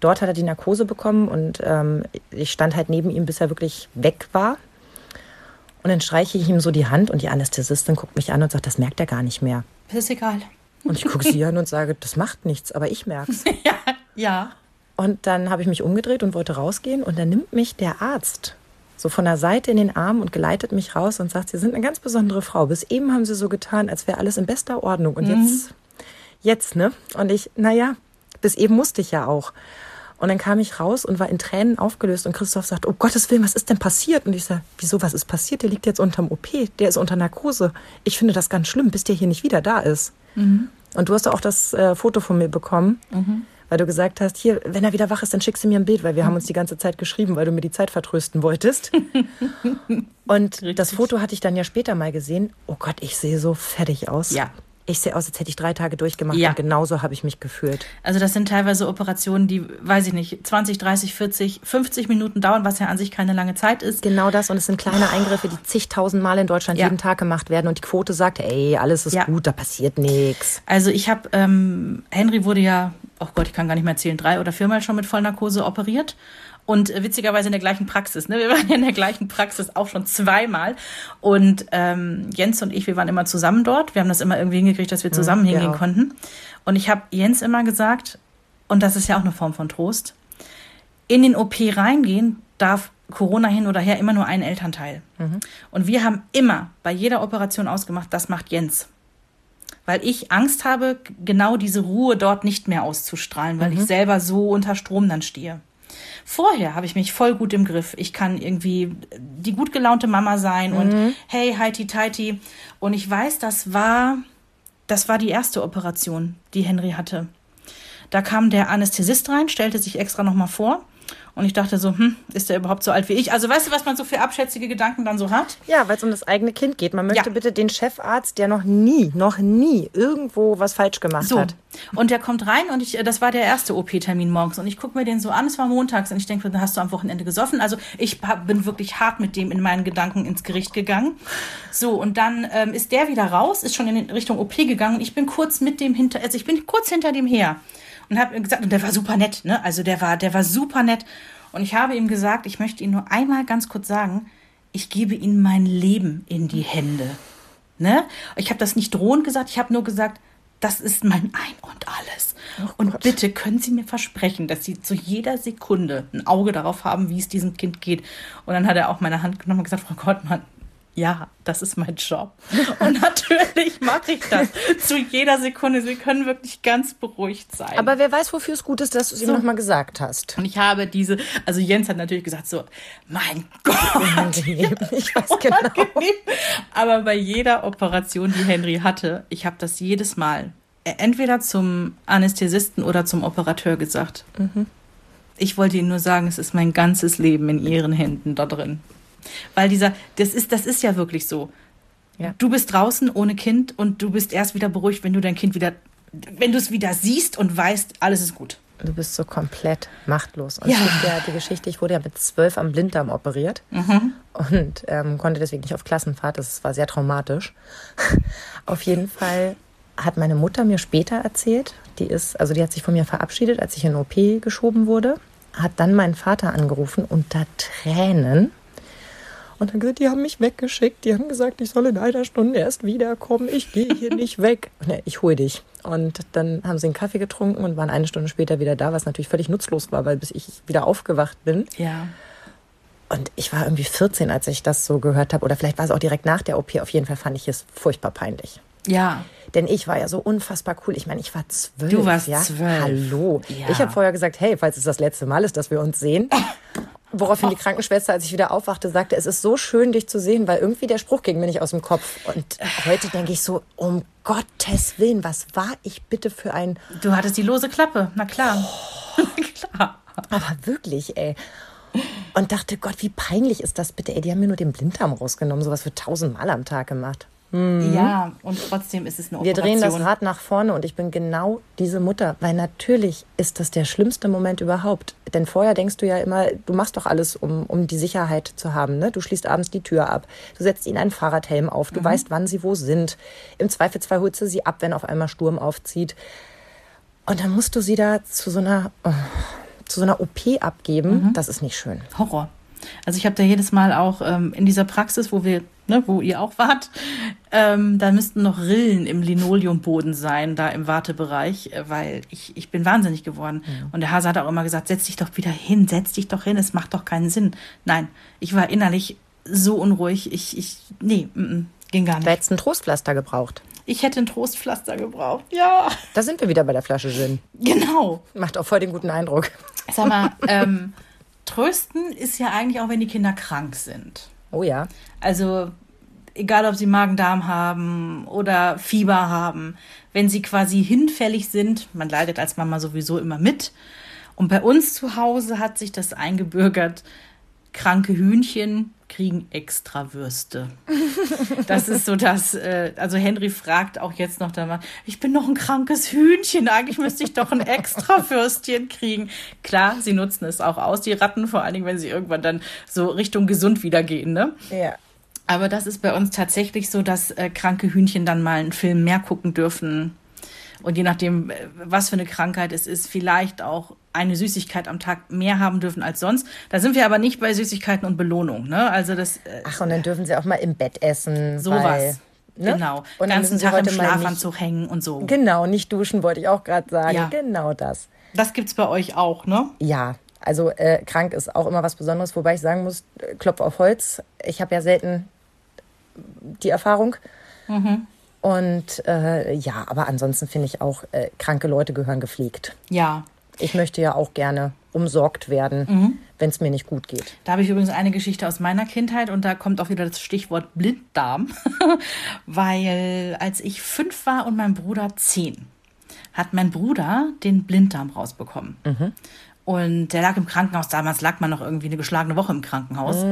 Dort hat er die Narkose bekommen und ähm, ich stand halt neben ihm, bis er wirklich weg war. Und dann streiche ich ihm so die Hand und die Anästhesistin guckt mich an und sagt, das merkt er gar nicht mehr. Ist egal. Und ich gucke sie an und sage, das macht nichts, aber ich merk's. [LAUGHS] Ja, ja. Und dann habe ich mich umgedreht und wollte rausgehen und dann nimmt mich der Arzt so von der Seite in den Arm und geleitet mich raus und sagt, Sie sind eine ganz besondere Frau. Bis eben haben Sie so getan, als wäre alles in bester Ordnung. Und jetzt, jetzt, ne? Und ich, naja, bis eben musste ich ja auch. Und dann kam ich raus und war in Tränen aufgelöst und Christoph sagt, oh Gottes Willen, was ist denn passiert? Und ich sage, wieso, was ist passiert? Der liegt jetzt unterm OP, der ist unter Narkose. Ich finde das ganz schlimm, bis der hier nicht wieder da ist. Und du hast auch das äh, Foto von mir bekommen, weil du gesagt hast, hier, wenn er wieder wach ist, dann schickst du mir ein Bild, weil wir haben uns die ganze Zeit geschrieben, weil du mir die Zeit vertrösten wolltest. [LAUGHS] Und das Foto hatte ich dann ja später mal gesehen. Oh Gott, ich sehe so fertig aus. Ja. Ich sehe aus, als hätte ich drei Tage durchgemacht Ja. und genauso habe ich mich gefühlt. Also das sind teilweise Operationen, die, weiß ich nicht, 20, 30, 40, 50 Minuten dauern, was ja an sich keine lange Zeit ist. Genau das und es sind kleine Eingriffe, die zigtausend Mal in Deutschland Ja. jeden Tag gemacht werden und die Quote sagt, ey, alles ist Ja. gut, da passiert nichts. Also ich habe, ähm, Henry wurde ja, oh Gott, ich kann gar nicht mehr erzählen, drei oder viermal schon mit Vollnarkose operiert. Und äh, witzigerweise in der gleichen Praxis. Ne? Wir [LAUGHS] waren ja in der gleichen Praxis auch schon zweimal. Und ähm, Jens und ich, wir waren immer zusammen dort. Wir haben das immer irgendwie hingekriegt, dass wir zusammen wir hingehen auch. konnten. Und ich habe Jens immer gesagt, und das ist ja auch eine Form von Trost, in den OP reingehen darf Corona hin oder her immer nur ein Elternteil. Und wir haben immer bei jeder Operation ausgemacht, das macht Jens. Weil ich Angst habe, genau diese Ruhe dort nicht mehr auszustrahlen, weil ich selber so unter Strom dann stehe. Vorher habe ich mich voll gut im Griff. Ich kann irgendwie die gut gelaunte Mama sein und hey, heiti teiti. Und ich weiß, das war, das war die erste Operation, die Henry hatte. Da kam der Anästhesist rein, stellte sich extra nochmal vor. Und ich dachte so, hm, ist der überhaupt so alt wie ich? Also weißt du, was man so für abschätzige Gedanken dann so hat? Ja, weil es um das eigene Kind geht. Man möchte Ja. bitte den Chefarzt, der noch nie, noch nie irgendwo was falsch gemacht So. hat. Und der kommt rein und ich, äh, das war der erste OP-Termin morgens. Und ich gucke mir den so an, es war montags. Und ich denke, dann hast du am Wochenende gesoffen. Also ich bin wirklich hart mit dem in meinen Gedanken ins Gericht gegangen. So, und dann ähm, ist der wieder raus, ist schon in Richtung OP gegangen. Und ich bin kurz mit dem hinter, also ich bin kurz hinter dem her. Und habe gesagt, und der war super nett, ne? Also der war, der war super nett. Und ich habe ihm gesagt, ich möchte ihm nur einmal ganz kurz sagen, ich gebe ihm mein Leben in die Hände. Ne? Ich habe das nicht drohend gesagt, ich habe nur gesagt, das ist mein Ein und alles. und bitte können Sie mir versprechen, dass Sie zu jeder Sekunde ein Auge darauf haben, wie es diesem Kind geht. Und dann hat er auch meine Hand genommen und gesagt, Frau Gottmann, ja, das ist mein Job. Und [LAUGHS] natürlich mache ich das zu jeder Sekunde. Sie können wirklich ganz beruhigt sein. Aber wer weiß, wofür es gut ist, dass du es ihm So. nochmal gesagt hast. und ich habe diese, also Jens hat natürlich gesagt so, mein Gott. Ich weiß [LAUGHS] genau. Aber bei jeder Operation, die Henry hatte, ich habe das jedes Mal äh, entweder zum Anästhesisten oder zum Operateur gesagt. Ich wollte Ihnen nur sagen, es ist mein ganzes Leben in Ihren Händen da drin. Weil dieser, das ist, das ist ja wirklich so. Ja. Du bist draußen ohne Kind und du bist erst wieder beruhigt, wenn du dein Kind wieder, wenn du es wieder siehst und weißt, alles ist gut. Du bist so komplett machtlos. Und Ja. es gibt ja die Geschichte, ich wurde ja mit zwölf am Blinddarm operiert und ähm, konnte deswegen nicht auf Klassenfahrt. Das war sehr traumatisch. [LAUGHS] auf jeden Fall hat meine Mutter mir später erzählt, die ist, also die hat sich von mir verabschiedet, als ich in OP geschoben wurde, hat dann meinen Vater angerufen unter Tränen und dann gesagt, die haben mich weggeschickt. Die haben gesagt, ich soll in einer Stunde erst wiederkommen. Ich gehe hier [LAUGHS] nicht weg. Ne, ich hole dich. Und dann haben sie einen Kaffee getrunken und waren eine Stunde später wieder da, was natürlich völlig nutzlos war, weil bis ich wieder aufgewacht bin. Ja. Und ich war irgendwie 14, als ich das so gehört habe. Oder vielleicht war es auch direkt nach der OP. Auf jeden Fall fand ich es furchtbar peinlich. Ja. Denn ich war ja so unfassbar cool. Ich meine, ich war zwölf. Du warst ja? zwölf. Hallo. Ja. Ich habe vorher gesagt, hey, falls es das letzte Mal ist, dass wir uns sehen. [LAUGHS] Woraufhin die Krankenschwester, als ich wieder aufwachte, sagte, es ist so schön, dich zu sehen, weil irgendwie der Spruch ging mir nicht aus dem Kopf. Und heute denke ich so, um Gottes Willen, was war ich bitte für ein... Du hattest die lose Klappe, na klar. [LAUGHS] klar. Aber wirklich, ey. Und dachte, Gott, wie peinlich ist das bitte? Ey, die haben mir nur den Blinddarm rausgenommen. Sowas wird tausendmal am Tag gemacht. Ja, und trotzdem ist es eine Wir Operation. drehen das Rad nach vorne und ich bin genau diese Mutter, weil natürlich ist das der schlimmste Moment überhaupt. Denn vorher denkst du ja immer, du machst doch alles, um, um die Sicherheit zu haben. Ne? Du schließt abends die Tür ab, du setzt ihnen einen Fahrradhelm auf, du weißt, wann sie wo sind. Im Zweifelsfall holst du sie ab, wenn auf einmal Sturm aufzieht. Und dann musst du sie da zu so einer, oh, zu so einer OP abgeben. Das ist nicht schön. Horror. Also ich habe da jedes Mal auch ähm, in dieser Praxis, wo wir, ne, wo ihr auch wart, ähm, da müssten noch Rillen im Linoleumboden sein, da im Wartebereich, äh, weil ich, ich bin wahnsinnig geworden. Und der Hase hat auch immer gesagt, setz dich doch wieder hin, setz dich doch hin, es macht doch keinen Sinn. Nein, ich war innerlich so unruhig, ich, ich, nee, mm, mm, ging gar nicht. hättest du ein Trostpflaster gebraucht. Ich hätte ein Trostpflaster gebraucht. Ja, Da sind wir wieder bei der Flasche Gin. genau. Macht auch voll den guten Eindruck. Sag mal, ähm, trösten ist ja eigentlich auch, wenn die Kinder krank sind. Oh ja. Also egal, ob sie Magen-Darm haben oder Fieber haben, wenn sie quasi hinfällig sind, man leidet als Mama sowieso immer mit. Und bei uns zu Hause hat sich das eingebürgert, kranke Hühnchen kriegen extra Würste. Das ist so das, äh, also Henry fragt auch jetzt noch da mal, ich bin noch ein krankes Hühnchen, eigentlich müsste ich doch ein extra Würstchen kriegen. Klar, sie nutzen es auch aus, die Ratten, vor allen Dingen, wenn sie irgendwann dann so Richtung gesund wieder gehen, ne? Ja. Aber das ist bei uns tatsächlich so, dass äh, kranke Hühnchen dann mal einen Film mehr gucken dürfen. Und je nachdem, äh, was für eine Krankheit es ist, vielleicht auch eine Süßigkeit am Tag mehr haben dürfen als sonst. Da sind wir aber nicht bei Süßigkeiten und Belohnung. Ne? Also das äh, Ach, und dann dürfen sie auch mal im Bett essen. sowas. Weil, ne? Genau. Und dann ganzen Tag im Schlafanzug hängen und so. Genau, nicht duschen, wollte ich auch gerade sagen. Ja. Genau das. Das gibt's bei euch auch, ne? Ja, also äh, krank ist auch immer was Besonderes, wobei ich sagen muss, äh, Klopf auf Holz. Ich habe ja selten die Erfahrung. Mhm. Und äh, ja, aber ansonsten finde ich auch, äh, kranke Leute gehören gepflegt. Ja. Ich möchte ja auch gerne umsorgt werden, Mhm. wenn es mir nicht gut geht. Da habe ich übrigens eine Geschichte aus meiner Kindheit und da kommt auch wieder das Stichwort Blinddarm. [LAUGHS] Weil als ich fünf war und mein Bruder zehn, hat mein Bruder den Blinddarm rausbekommen. Und der lag im Krankenhaus. Damals lag man noch irgendwie eine geschlagene Woche im Krankenhaus.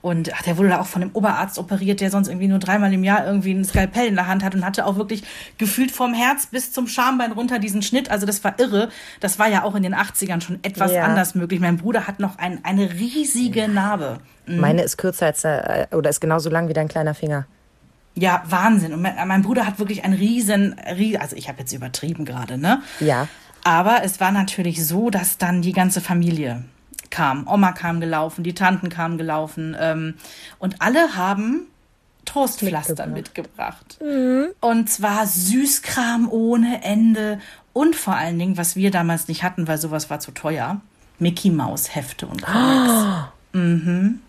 Und ach, der wurde da auch von dem Oberarzt operiert, der sonst irgendwie nur dreimal im Jahr irgendwie ein Skalpell in der Hand hat und hatte auch wirklich gefühlt vom Herz bis zum Schambein runter diesen Schnitt. Also das war irre. Das war ja auch in den 80ern schon etwas Ja. anders möglich. Mein Bruder hat noch ein, eine riesige Narbe. Meine ist kürzer als äh, oder ist genauso lang wie dein kleiner Finger. Ja, Wahnsinn. Und mein, mein Bruder hat wirklich ein riesen, rie- also ich habe jetzt übertrieben gerade, ne? Ja. Aber es war natürlich so, dass dann die ganze Familie kam. Oma kam gelaufen, die Tanten kamen gelaufen. Ähm, und alle haben Trostpflaster mitgebracht. Und zwar Süßkram ohne Ende. Und vor allen Dingen, was wir damals nicht hatten, weil sowas war zu teuer, Mickey Maus Hefte und Comics. [GASPS] Mhm.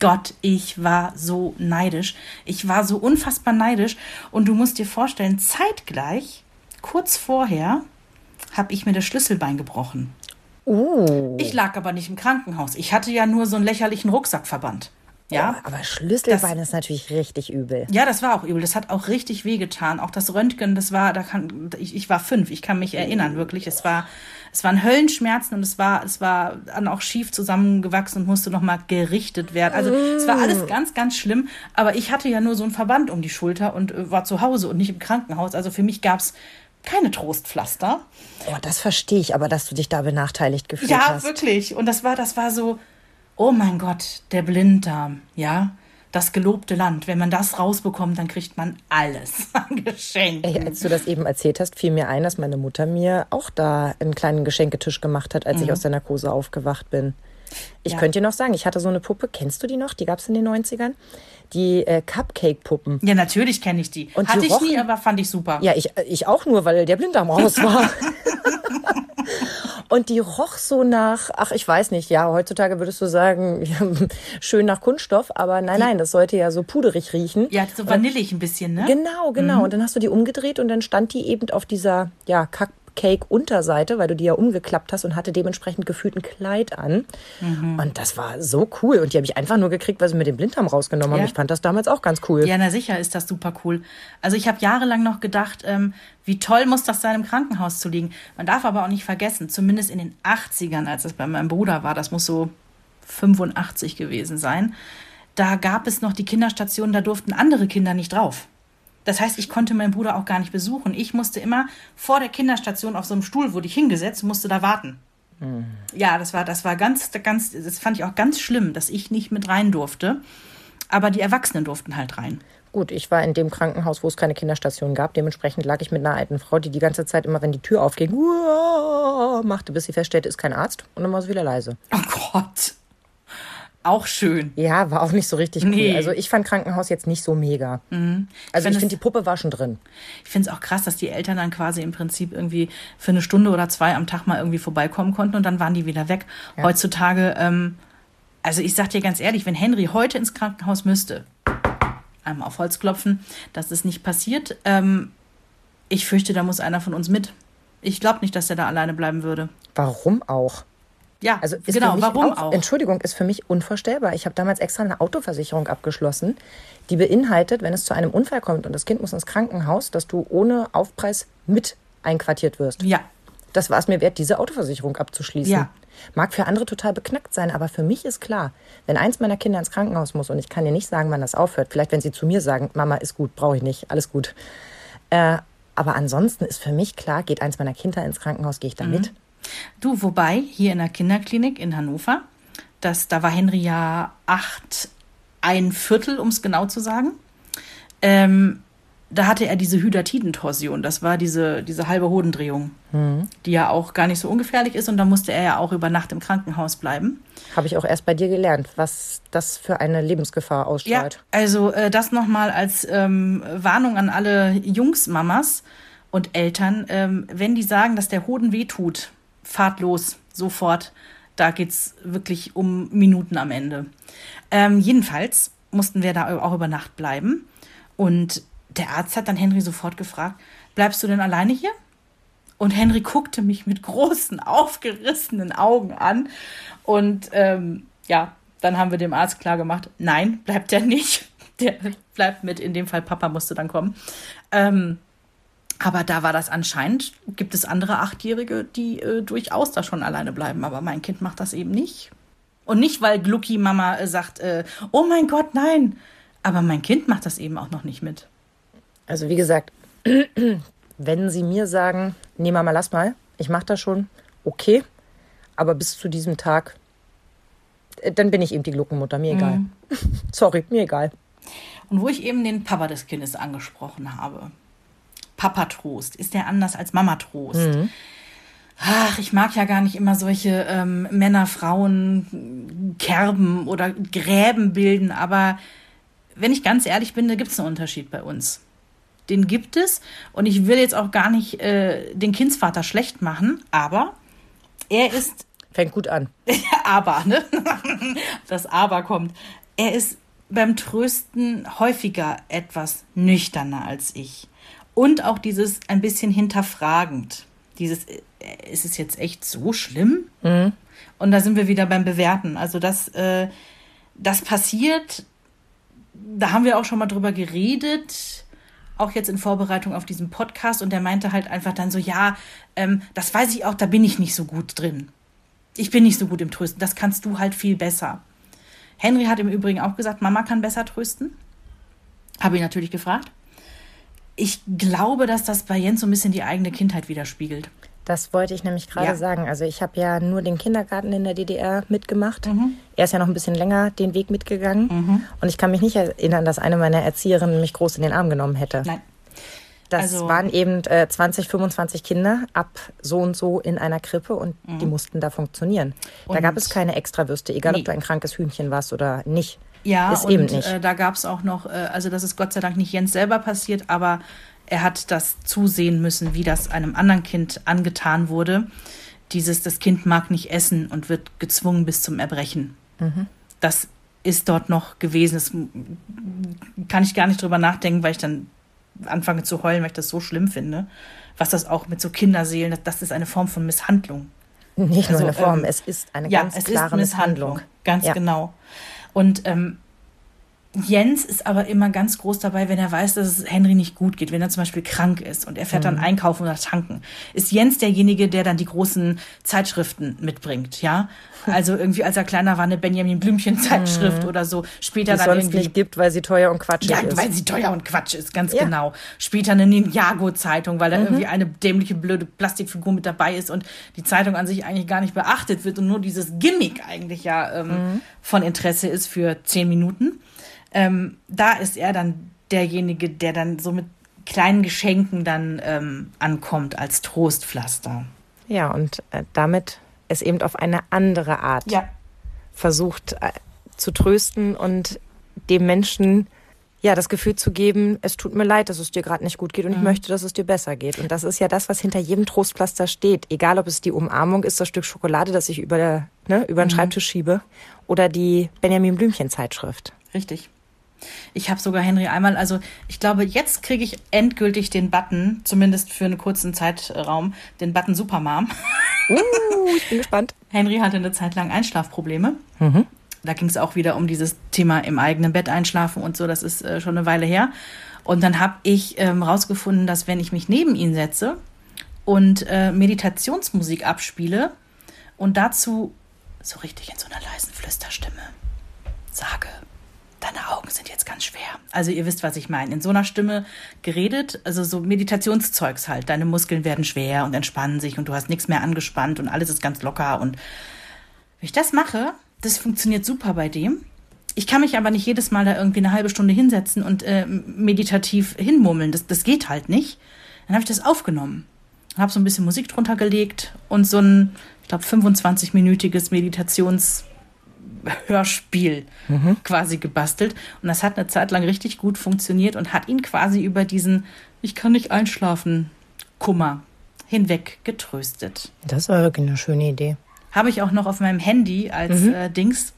Gott, ich war so neidisch. Ich war so unfassbar neidisch. Und du musst dir vorstellen, zeitgleich, kurz vorher, habe ich mir das Schlüsselbein gebrochen. Uh. Ich lag aber nicht im Krankenhaus. Ich hatte ja nur so einen lächerlichen Rucksackverband. Ja, Aber Schlüsselbein ist natürlich richtig übel. ja, das war auch übel. Das hat auch richtig wehgetan. Auch das Röntgen, das war, da kann, ich, ich war fünf. Ich kann mich erinnern, wirklich. Es war, es waren Höllenschmerzen und es war, es war dann auch schief zusammengewachsen und musste nochmal gerichtet werden. Also, es war alles ganz, ganz schlimm. Aber ich hatte ja nur so einen Verband um die Schulter und äh, war zu Hause und nicht im Krankenhaus. Also für mich gab's keine Trostpflaster. Oh, das verstehe ich, aber dass du dich da benachteiligt gefühlt Ja, hast. wirklich. Und das war, das war so, oh mein Gott, der Blinddarm, ja. Das gelobte Land. Wenn man das rausbekommt, dann kriegt man alles [LAUGHS] an Geschenken. Ey, als du das eben erzählt hast, fiel mir ein, dass meine Mutter mir auch da einen kleinen Geschenketisch gemacht hat, als ich aus der Narkose aufgewacht bin. Ich Mhm. Ja. könnte dir noch sagen, ich hatte so eine Puppe, kennst du die noch? Die gab es in den 90ern. Die äh, Cupcake-Puppen. Ja, natürlich kenne ich die. Und die Hatte ich nie, rochen- aber fand ich super. Ja, ich, ich auch nur, weil der Blinddarm raus war. [LAUGHS] Und die roch so nach, ach, ich weiß nicht, ja, heutzutage würdest du sagen, [LAUGHS] schön nach Kunststoff, aber nein, nein, das sollte ja so puderig riechen. Ja, so vanillig ein bisschen, ne? Genau, genau. Und dann hast du die umgedreht und dann stand die eben auf dieser, ja, Cupcake-Unterseite, weil du die ja umgeklappt hast und hatte dementsprechend gefühlt ein Kleid an. Und das war so cool. Und die habe ich einfach nur gekriegt, weil sie mir den Blinddarm rausgenommen haben. Ja. Ich fand das damals auch ganz cool. Ja, na sicher ist das super cool. Also ich habe jahrelang noch gedacht, ähm, wie toll muss das sein, im Krankenhaus zu liegen. Man darf aber auch nicht vergessen, zumindest in den 80ern, als es bei meinem Bruder war, das muss so 85 gewesen sein, da gab es noch die Kinderstation, da durften andere Kinder nicht drauf. Das heißt, ich konnte meinen Bruder auch gar nicht besuchen. Ich musste immer vor der Kinderstation auf so einem Stuhl, wurde ich hingesetzt, musste da warten. Ja, das war, das war ganz, ganz, das fand ich auch ganz schlimm, dass ich nicht mit rein durfte. Aber die Erwachsenen durften halt rein. Gut, ich war in dem Krankenhaus, wo es keine Kinderstation gab. Dementsprechend lag ich mit einer alten Frau, die die ganze Zeit immer, wenn die Tür aufging, machte, bis sie feststellte, ist kein Arzt. Und dann war sie wieder leise. Oh Gott. Auch schön. Ja, war auch nicht so richtig cool. Nee. Also ich fand Krankenhaus jetzt nicht so mega. Also find ich finde, die Puppe war schon drin. Ich finde es auch krass, dass die Eltern dann quasi im Prinzip irgendwie für eine Stunde oder zwei am Tag mal irgendwie vorbeikommen konnten und dann waren die wieder weg. Heutzutage, ähm, also ich sag dir ganz ehrlich, wenn Henry heute ins Krankenhaus müsste, einmal auf Holz klopfen, dass es nicht passiert, ähm, ich fürchte, da muss einer von uns mit. Ich glaube nicht, dass er da alleine bleiben würde. Warum auch? Ja, Also ist genau, für mich warum auch, auch? Entschuldigung, ist für mich unvorstellbar. Ich habe damals extra eine Autoversicherung abgeschlossen, die beinhaltet, wenn es zu einem Unfall kommt und das Kind muss ins Krankenhaus, dass du ohne Aufpreis mit einquartiert wirst. Ja, Das war es mir wert, diese Autoversicherung abzuschließen. Ja. Mag für andere total beknackt sein, aber für mich ist klar, wenn eins meiner Kinder ins Krankenhaus muss und ich kann dir nicht sagen, wann das aufhört, vielleicht wenn sie zu mir sagen, Mama ist gut, brauche ich nicht, alles gut. Äh, aber ansonsten ist für mich klar, geht eins meiner Kinder ins Krankenhaus, gehe ich da mit. Du, wobei, hier in der Kinderklinik in Hannover, das, da war Henry ja acht, ein Viertel, um es genau zu sagen. Ähm, da hatte er diese Hydatidentorsion, das war diese, diese halbe Hodendrehung, die ja auch gar nicht so ungefährlich ist und da musste er ja auch über Nacht im Krankenhaus bleiben. Habe ich auch erst bei dir gelernt, was das für eine Lebensgefahr Ja, ausstrahlt. also äh, das nochmal als ähm, Warnung an alle Jungsmamas und Eltern. Ähm, wenn die sagen, dass der Hoden wehtut, fahrt los, sofort. Da geht's wirklich um Minuten am Ende. Ähm, jedenfalls mussten wir da auch über Nacht bleiben. Und der Arzt hat dann Henry sofort gefragt, bleibst du denn alleine hier? Und Henry guckte mich mit großen, aufgerissenen Augen an. Und ähm, ja, dann haben wir dem Arzt klar gemacht, nein, bleibt er nicht. [LAUGHS] Der bleibt mit, in dem Fall Papa musste dann kommen. Ähm, aber da war das anscheinend, gibt es andere Achtjährige, die äh, durchaus da schon alleine bleiben. Aber mein Kind macht das eben nicht. Und nicht, weil Glucki Mama äh, sagt, äh, oh mein Gott, nein. Aber mein Kind macht das eben auch noch nicht mit. Also wie gesagt, [CLEARS THROAT] wenn sie mir sagen, nee Mama, lass mal, ich mache das schon, okay, aber bis zu diesem Tag, äh, dann bin ich eben die Gluckenmutter, mir egal. [LAUGHS] Sorry, mir egal. Und wo ich eben den Papa des Kindes angesprochen habe. Papa Trost, ist der anders als Mama Trost? Ach, ich mag ja gar nicht immer solche ähm, Männer, Frauen, Kerben oder Gräben bilden, aber wenn ich ganz ehrlich bin, da gibt es einen Unterschied bei uns. Den gibt es und ich will jetzt auch gar nicht äh, den Kindsvater schlecht machen, aber er ist Fängt gut an. [LAUGHS] aber, ne? Das Aber kommt. Er ist beim Trösten häufiger etwas nüchterner als ich. Und auch dieses ein bisschen hinterfragend. Dieses, äh, ist es jetzt echt so schlimm? Und da sind wir wieder beim Bewerten. Also das, äh, das passiert, da haben wir auch schon mal drüber geredet, auch jetzt in Vorbereitung auf diesen Podcast. Und der meinte halt einfach dann so, ja, ähm, das weiß ich auch, da bin ich nicht so gut drin. Ich bin nicht so gut im Trösten. Das kannst du halt viel besser. Henry hat im Übrigen auch gesagt, Mama kann besser trösten. Habe ich natürlich gefragt. Ich glaube, dass das bei Jens so ein bisschen die eigene Kindheit widerspiegelt. Das wollte ich nämlich gerade Ja. sagen. Also ich habe ja nur den Kindergarten in der DDR mitgemacht. Mhm. Er ist ja noch ein bisschen länger den Weg mitgegangen. Und ich kann mich nicht erinnern, dass eine meiner Erzieherinnen mich groß in den Arm genommen hätte. Nein. Das Also- waren eben äh, 20, 25 Kinder ab so und so in einer Krippe und die mussten da funktionieren. da Mhm. Gab es keine Extrawürste, egal Nee. ob du ein krankes Hühnchen warst oder nicht. Ja, ist und eben nicht. Äh, da gab es auch noch, äh, also das ist Gott sei Dank nicht Jens selber passiert, aber er hat das zusehen müssen, wie das einem anderen Kind angetan wurde. dieses, das Kind mag nicht essen und wird gezwungen bis zum Erbrechen. Das ist dort noch gewesen. Das kann ich gar nicht drüber nachdenken, weil ich dann anfange zu heulen, weil ich das so schlimm finde. Was das auch mit so Kinderseelen, das, ist eine Form von Misshandlung. Nicht nur Also, eine Form, ähm, es ist eine ja, ganz es klare ist Misshandlung. Misshandlung. Ganz Ja. genau. Und ähm, Jens ist aber immer ganz groß dabei, wenn er weiß, dass es Henry nicht gut geht, wenn er zum Beispiel krank ist und er fährt Mhm. dann einkaufen oder tanken. Ist Jens derjenige, der dann die großen Zeitschriften mitbringt, ja? Also irgendwie, als er kleiner war, eine Benjamin Blümchen Zeitschrift oder so. Später Mhm. Die es dann sonst irgendwie. nicht gibt, weil sie teuer und quatschig Ja, ist. weil sie teuer und Quatsch ist, ganz Ja. genau. Später eine Ninjago-Zeitung, weil da Mhm. irgendwie eine dämliche, blöde Plastikfigur mit dabei ist und die Zeitung an sich eigentlich gar nicht beachtet wird und nur dieses Gimmick eigentlich ja ähm, Mhm. von Interesse ist für zehn Minuten. Ähm, da ist er dann derjenige, der dann so mit kleinen Geschenken dann ähm, ankommt als Trostpflaster. Ja, und äh, damit es eben auf eine andere Art Ja. versucht äh, zu trösten und dem Menschen ja das Gefühl zu geben, es tut mir leid, dass es dir gerade nicht gut geht und ich möchte, dass es dir besser geht. Und das ist ja das, was hinter jedem Trostpflaster steht. Egal, ob es die Umarmung ist, das Stück Schokolade, das ich über, ne, über den Schreibtisch schiebe, oder die Benjamin Blümchen Zeitschrift. Richtig. Ich habe sogar Henry einmal, also ich glaube, jetzt kriege ich endgültig den Button, zumindest für einen kurzen Zeitraum, den Button Supermom. Uh, ich bin gespannt. [LAUGHS] Henry hatte eine Zeit lang Einschlafprobleme. Da ging es auch wieder um dieses Thema im eigenen Bett einschlafen und so. Das ist äh, schon eine Weile her. Und dann habe ich ähm, rausgefunden, dass wenn ich mich neben ihn setze und äh, Meditationsmusik abspiele und dazu so richtig in so einer leisen Flüsterstimme sage, deine Augen sind jetzt ganz schwer. Also ihr wisst, was ich meine. In so einer Stimme geredet, also so Meditationszeugs halt. Deine Muskeln werden schwer und entspannen sich und du hast nichts mehr angespannt und alles ist ganz locker. Und wenn ich das mache, das funktioniert super bei dem. Ich kann mich aber nicht jedes Mal da irgendwie eine halbe Stunde hinsetzen und äh, meditativ hinmurmeln. Das, das geht halt nicht. Dann habe ich das aufgenommen. Habe so ein bisschen Musik drunter gelegt und so ein, ich glaube, 25-minütiges Meditations- Hörspiel quasi gebastelt. Und das hat eine Zeit lang richtig gut funktioniert und hat ihn quasi über diesen Ich kann nicht einschlafen Kummer hinweg getröstet. Das war wirklich eine schöne Idee. Habe ich auch noch auf meinem Handy als Mhm. äh, Dings,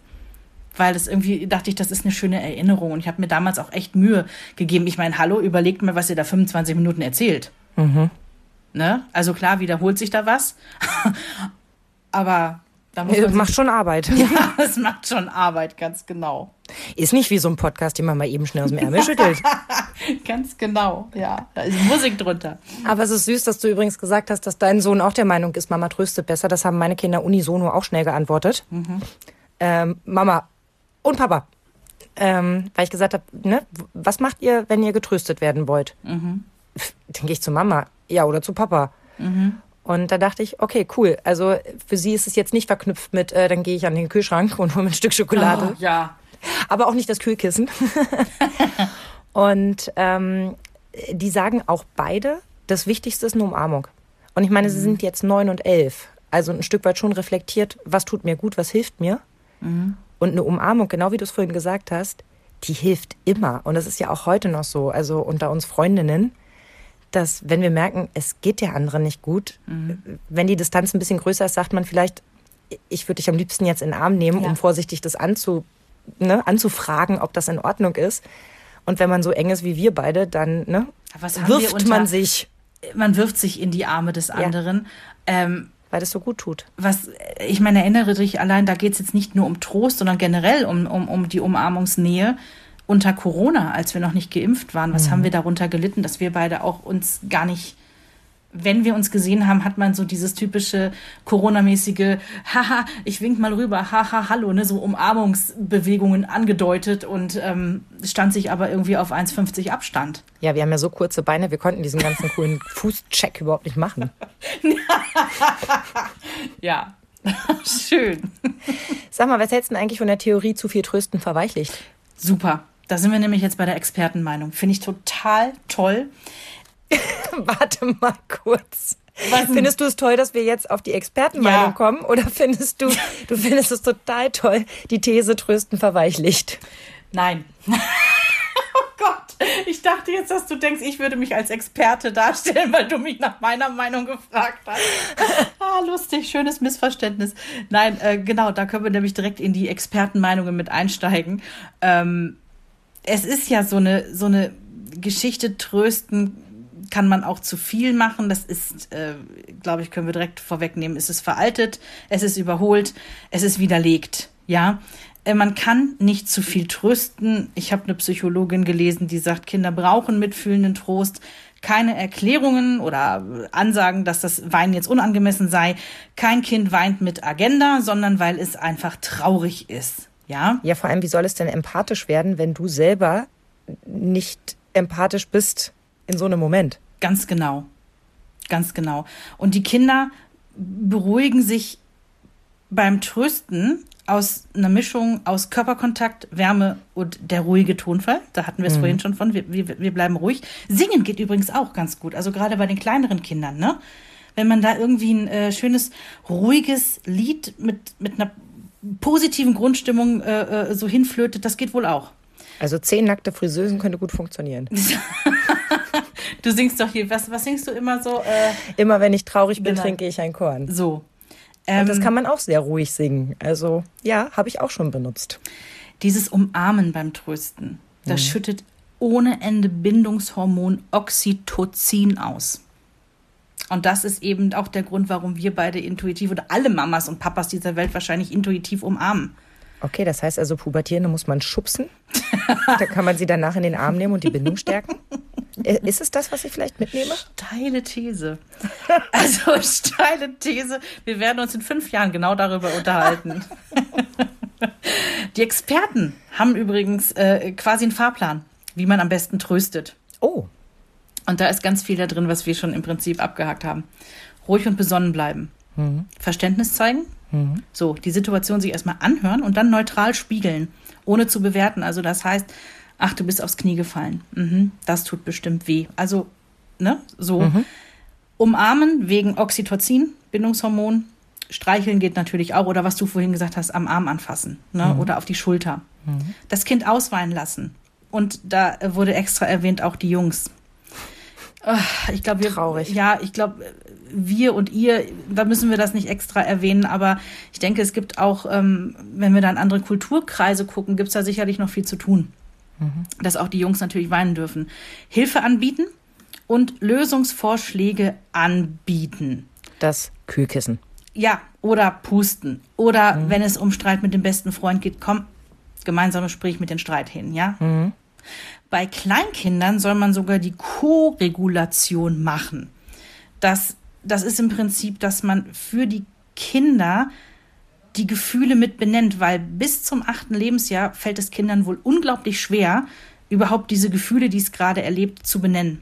weil das irgendwie dachte ich, das ist eine schöne Erinnerung. Und ich habe mir damals auch echt Mühe gegeben. Ich meine, hallo, überlegt mal, was ihr da 25 Minuten erzählt. Mhm. Ne? Also klar, wiederholt sich da was. [LAUGHS] Aber da muss man Macht schon Arbeit. [LAUGHS] ja, [LAUGHS] es macht schon Arbeit, ganz genau. Ist nicht wie so ein Podcast, den man mal eben schnell aus dem Ärmel schüttelt. [LAUGHS] Ganz genau, ja. Da ist Musik drunter. Aber es ist süß, dass du übrigens gesagt hast, dass dein Sohn auch der Meinung ist, Mama tröstet besser. Das haben meine Kinder unisono auch schnell geantwortet. Ähm, Mama und Papa. Ähm, weil ich gesagt habe, ne, was macht ihr, wenn ihr getröstet werden wollt? Dann gehe ich zu Mama, ja, oder zu Papa. Und da dachte ich, okay, cool. Also für sie ist es jetzt nicht verknüpft mit, äh, dann gehe ich an den Kühlschrank und hole mir ein Stück Schokolade. Oh, ja. aber auch nicht das Kühlkissen. [LAUGHS] und ähm, die sagen auch beide, das Wichtigste ist eine Umarmung. Und ich meine, sie sind jetzt neun und elf, also ein Stück weit schon reflektiert, was tut mir gut, was hilft mir. Und eine Umarmung, genau wie du es vorhin gesagt hast, die hilft immer. Und das ist ja auch heute noch so, also unter uns Freundinnen, dass wenn wir merken, es geht der anderen nicht gut, wenn die Distanz ein bisschen größer ist, sagt man vielleicht, ich würde dich am liebsten jetzt in den Arm nehmen, Ja. um vorsichtig das anzu, ne, anzufragen, ob das in Ordnung ist. Und wenn man so eng ist wie wir beide, dann ne, wirft unter- man sich, Man wirft sich in die Arme des anderen. Ähm, weil das so gut tut. was, ich meine, erinnere dich allein, da geht es jetzt nicht nur um Trost, sondern generell um, um, um die Umarmungsnähe unter Corona, als wir noch nicht geimpft waren. Was haben wir darunter gelitten, dass wir beide auch uns gar nicht, wenn wir uns gesehen haben, hat man so dieses typische Corona-mäßige, haha, ich wink mal rüber, haha, hallo, ne, so Umarmungsbewegungen angedeutet und ähm, stand sich aber irgendwie auf 1,50 Abstand. Ja, wir haben ja so kurze Beine, wir konnten diesen ganzen coolen [LAUGHS] Fußcheck überhaupt nicht machen. [LAUGHS] Ja, [LAUGHS] schön. Sag mal, was hältst du denn eigentlich von der Theorie, zu viel Trösten verweichlicht? Super. Da sind wir nämlich jetzt bei der Expertenmeinung. Finde ich total toll. [LAUGHS] Warte mal kurz. Was? Findest du es toll, dass wir jetzt auf die Expertenmeinung Ja. kommen? Oder findest du, du findest es total toll, die These Trösten verweichlicht? Nein. [LAUGHS] oh Gott. Ich dachte jetzt, dass du denkst, ich würde mich als Experte darstellen, weil du mich nach meiner Meinung gefragt hast. [LAUGHS] ah, lustig, schönes Missverständnis. Nein, äh, genau, da können wir nämlich direkt in die Expertenmeinungen mit einsteigen. Ähm, es ist ja so eine, so eine Geschichte trösten kann man auch zu viel machen. Das ist, äh, glaube ich, können wir direkt vorwegnehmen. Es ist veraltet, es ist überholt, es ist widerlegt. Ja, äh, man kann nicht zu viel trösten. Ich habe eine Psychologin gelesen, die sagt, Kinder brauchen mitfühlenden Trost. Keine Erklärungen oder Ansagen, dass das Weinen jetzt unangemessen sei. Kein Kind weint mit Agenda, sondern weil es einfach traurig ist. Ja? Ja, vor allem, wie soll es denn empathisch werden, wenn du selber nicht empathisch bist in so einem Moment? Ganz genau. Ganz genau. Und die Kinder beruhigen sich beim Trösten aus einer Mischung aus Körperkontakt, Wärme und der ruhige Tonfall. Da hatten wir es mhm. vorhin schon von. Wir, wir, wir bleiben ruhig. Singen geht übrigens auch ganz gut. Also gerade bei den kleineren Kindern, ne? Wenn man da irgendwie ein äh, schönes, ruhiges Lied mit, mit einer positiven Grundstimmung äh, äh so hinflötet, das geht wohl auch. Also zehn nackte Friseusen könnte gut funktionieren. [LAUGHS] du singst doch hier, was, was singst du immer so? Äh, immer wenn ich traurig bin, trinke ich ein Korn. So. Ähm, Und das kann man auch sehr ruhig singen. Also ja, habe ich auch schon benutzt. Dieses Umarmen beim Trösten, das mhm. schüttet ohne Ende Bindungshormon Oxytocin aus. Und das ist eben auch der Grund, warum wir beide intuitiv oder alle Mamas und Papas dieser Welt wahrscheinlich intuitiv umarmen. Okay, das heißt also, Pubertierende muss man schubsen. da kann man sie danach in den Arm nehmen und die Bindung stärken. Äh, ist es das, was ich vielleicht mitnehme? Steile These. Also [LAUGHS] steile These. Wir werden uns in fünf Jahren genau darüber unterhalten. Die Experten haben übrigens äh, quasi einen Fahrplan, wie man am besten tröstet. Oh. Und da ist ganz viel da drin, was wir schon im Prinzip abgehakt haben. Ruhig und besonnen bleiben. Mhm. Verständnis zeigen, Mhm. So, die Situation sich erstmal anhören und dann neutral spiegeln, ohne zu bewerten. Also das heißt, ach, du bist aufs Knie gefallen. Mhm, das tut bestimmt weh. Also, ne, so. Mhm. Umarmen wegen Oxytocin, Bindungshormon. Streicheln geht natürlich auch. Oder was du vorhin gesagt hast, am Arm anfassen ne? Mhm. oder auf die Schulter. Das Kind ausweinen lassen. Und da wurde extra erwähnt, auch die Jungs. Ich glaube, wir, Traurig. Ja, ich glaube, wir und ihr, da müssen wir das nicht extra erwähnen, aber ich denke, es gibt auch, ähm, wenn wir dann andere Kulturkreise gucken, gibt es da sicherlich noch viel zu tun. Mhm. Dass auch die Jungs natürlich weinen dürfen. Hilfe anbieten und Lösungsvorschläge anbieten. Das Kühlkissen. Ja, oder pusten. Oder mhm. wenn es um Streit mit dem besten Freund geht, komm, gemeinsame Sprich mit den Streit hin, ja? Mhm. Bei Kleinkindern soll man sogar die Co-Regulation machen. Das das ist im Prinzip, dass man für die Kinder die Gefühle mit benennt, weil bis zum achten Lebensjahr fällt es Kindern wohl unglaublich schwer, überhaupt diese Gefühle, die es gerade erlebt, zu benennen.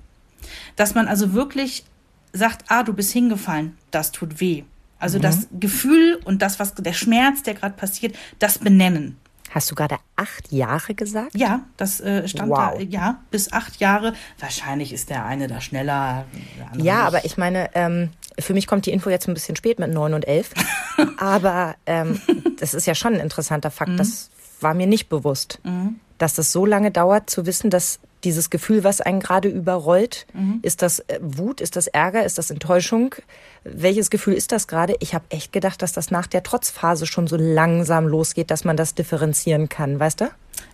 Dass man also wirklich sagt, ah, du bist hingefallen, das tut weh. Also mhm. das Gefühl und das, was der Schmerz, der gerade passiert, das benennen. Hast du gerade acht Jahre gesagt? Ja, das äh, stand wow. da, ja, bis acht Jahre. Wahrscheinlich ist der eine da schneller. ja, nicht. aber ich meine, ähm, für mich kommt die Info jetzt ein bisschen spät mit neun und elf. [LAUGHS] aber ähm, das ist ja schon ein interessanter Fakt. Mhm. Das war mir nicht bewusst, mhm. dass das so lange dauert, zu wissen, dass dieses Gefühl, was einen gerade überrollt, mhm. ist das äh, Wut, ist das Ärger, ist das Enttäuschung? Welches Gefühl ist das gerade? Ich habe echt gedacht, dass das nach der Trotzphase schon so langsam losgeht, dass man das differenzieren kann, weißt du?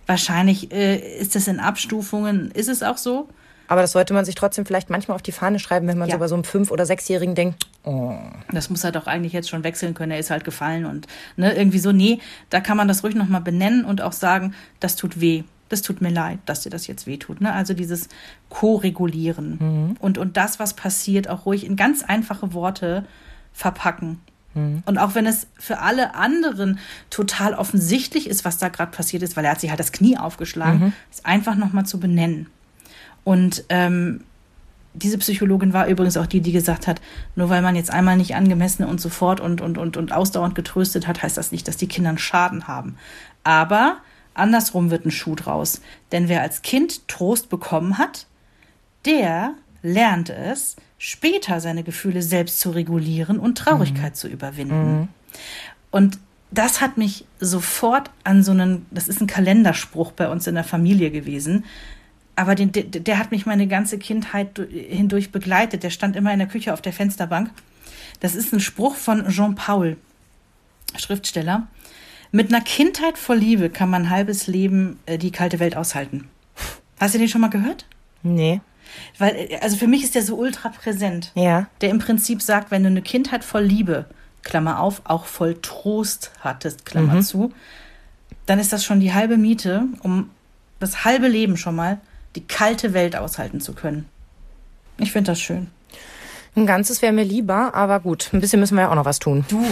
Wahrscheinlich äh, ist es in Abstufungen. Ist es auch so? Aber das sollte man sich trotzdem vielleicht manchmal auf die Fahne schreiben, wenn man ja. so bei so einem Fünf- oder Sechsjährigen denkt, oh. Das muss er doch eigentlich jetzt schon wechseln können, er ist halt gefallen und ne, irgendwie so, nee, da kann man das ruhig nochmal benennen und auch sagen, das tut weh das tut mir leid, dass dir das jetzt wehtut. Ne? Also dieses Co-Regulieren mhm. und, und das, was passiert, auch ruhig in ganz einfache Worte verpacken. Mhm. Und auch wenn es für alle anderen total offensichtlich ist, was da gerade passiert ist, weil er hat sich halt das Knie aufgeschlagen, mhm. ist einfach nochmal zu benennen. Und ähm, diese Psychologin war übrigens auch die, die gesagt hat, nur weil man jetzt einmal nicht angemessen und sofort und, und, und, und ausdauernd getröstet hat, heißt das nicht, dass die Kinder einen Schaden haben. Aber Andersrum wird ein Schuh draus. Denn wer als Kind Trost bekommen hat, der lernt es, später seine Gefühle selbst zu regulieren und Traurigkeit mhm. zu überwinden. Mhm. Und das hat mich sofort an so einen, das ist ein Kalenderspruch bei uns in der Familie gewesen, aber den, der, der hat mich meine ganze Kindheit du- hindurch begleitet. Der stand immer in der Küche auf der Fensterbank. Das ist ein Spruch von Jean Paul, Schriftsteller. Mit einer Kindheit voll Liebe kann man ein halbes Leben äh, die kalte Welt aushalten. Hast du den schon mal gehört? Nee. Weil, äh, also für mich ist der so ultra präsent. Ja. Der im Prinzip sagt, wenn du eine Kindheit voll Liebe, Klammer auf, auch voll Trost hattest, Klammer zu, dann ist das schon die halbe Miete, um das halbe Leben schon mal die kalte Welt aushalten zu können. Ich finde das schön. Ein ganzes wäre mir lieber, aber gut, ein bisschen müssen wir ja auch noch was tun. Du,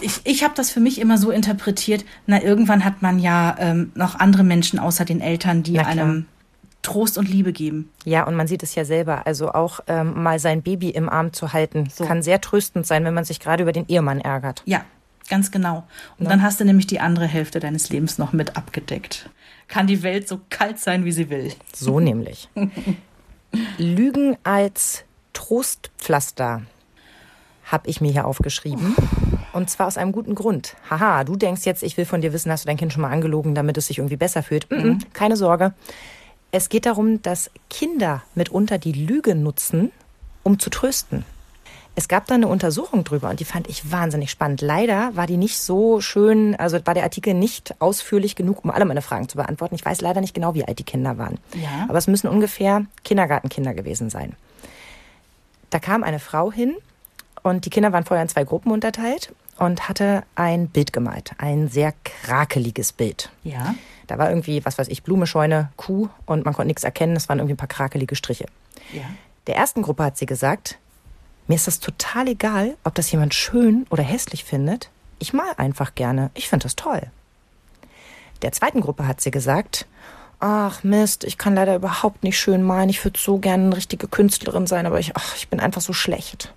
ich, ich habe das für mich immer so interpretiert, na, irgendwann hat man ja ähm, noch andere Menschen außer den Eltern, die einem Trost und Liebe geben. Ja, und man sieht es ja selber. Also auch ähm, mal sein Baby im Arm zu halten, So. kann sehr tröstend sein, wenn man sich gerade über den Ehemann ärgert. Ja, ganz genau. Und dann hast du nämlich die andere Hälfte deines Lebens noch mit abgedeckt. Kann die Welt so kalt sein, wie sie will. So nämlich. [LAUGHS] Lügen als Trostpflaster habe ich mir hier aufgeschrieben. Und zwar aus einem guten Grund. Haha, du denkst jetzt, ich will von dir wissen, hast du dein Kind schon mal angelogen, damit es sich irgendwie besser fühlt. Mm -mm, keine Sorge. Es geht darum, dass Kinder mitunter die Lüge nutzen, um zu trösten. Es gab da eine Untersuchung drüber und die fand ich wahnsinnig spannend. Leider war die nicht so schön, also war der Artikel nicht ausführlich genug, um alle meine Fragen zu beantworten. Ich weiß leider nicht genau, wie alt die Kinder waren. Ja. Aber es müssen ungefähr Kindergartenkinder gewesen sein. Da kam eine Frau hin und die Kinder waren vorher in zwei Gruppen unterteilt und hatte ein Bild gemalt. Ein sehr krakeliges Bild. Ja. Da war irgendwie, was weiß ich, Blume, Scheune, Kuh und man konnte nichts erkennen. Es waren irgendwie ein paar krakelige Striche. Ja. Der ersten Gruppe hat sie gesagt, mir ist das total egal, ob das jemand schön oder hässlich findet. Ich mal einfach gerne. Ich finde das toll. Der zweiten Gruppe hat sie gesagt, ach Mist, ich kann leider überhaupt nicht schön malen. Ich würde so gerne eine richtige Künstlerin sein, aber ich, ach, ich bin einfach so schlecht.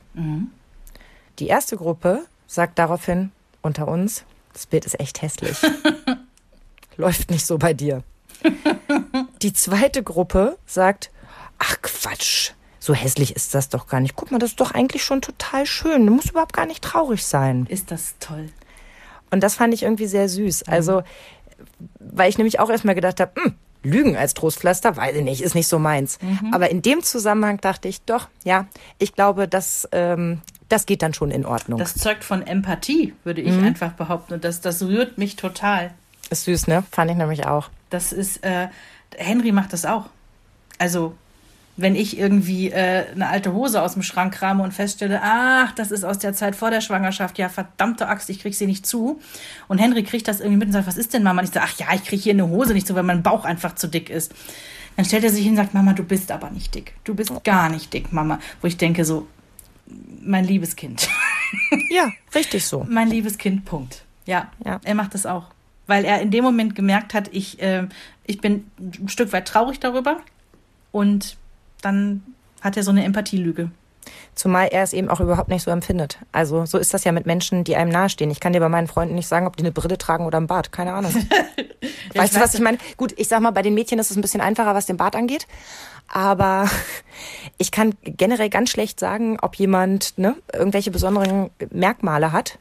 Die erste Gruppe sagt daraufhin unter uns, das Bild ist echt hässlich. [LAUGHS] Läuft nicht so bei dir. [LAUGHS] Die zweite Gruppe sagt, ach Quatsch, so hässlich ist das doch gar nicht. Guck mal, das ist doch eigentlich schon total schön. Du musst überhaupt gar nicht traurig sein. Ist das toll. Und das fand ich irgendwie sehr süß. Also, weil ich nämlich auch erstmal gedacht habe, hm, Lügen als Trostpflaster, weiß ich nicht, ist nicht so meins. Aber in dem Zusammenhang dachte ich, doch, ja, ich glaube, das, ähm, das geht dann schon in Ordnung. Das zeugt von Empathie, würde ich einfach behaupten. Und das, das rührt mich total. ist süß, ne? Fand ich nämlich auch. Das ist, äh, Henry macht das auch. Also, wenn ich irgendwie äh, eine alte Hose aus dem Schrank krame und feststelle, ach, das ist aus der Zeit vor der Schwangerschaft, ja, verdammte Axt, ich krieg sie nicht zu. Und Henry kriegt das irgendwie mit und sagt, was ist denn, Mama? Und ich sage, ach ja, ich krieg hier eine Hose nicht zu, weil mein Bauch einfach zu dick ist. Dann stellt er sich hin und sagt, Mama, du bist aber nicht dick. Du bist gar nicht dick, Mama. Wo ich denke so, mein liebes Kind. [LAUGHS] Ja, richtig so. mein liebes Kind, Punkt. Ja, Ja. er macht das auch. Weil er in dem Moment gemerkt hat, ich, äh, ich bin ein Stück weit traurig darüber. Und dann hat er so eine Empathielüge. Zumal er es eben auch überhaupt nicht so empfindet. Also so ist das ja mit Menschen, die einem nahestehen. Ich kann dir bei meinen Freunden nicht sagen, ob die eine Brille tragen oder einen Bart. Keine Ahnung. [LAUGHS] weißt du, was ich meine? Gut, ich sag mal, bei den Mädchen ist es ein bisschen einfacher, was den Bart angeht. Aber [LAUGHS] ich kann generell ganz schlecht sagen, ob jemand ne, irgendwelche besonderen Merkmale hat,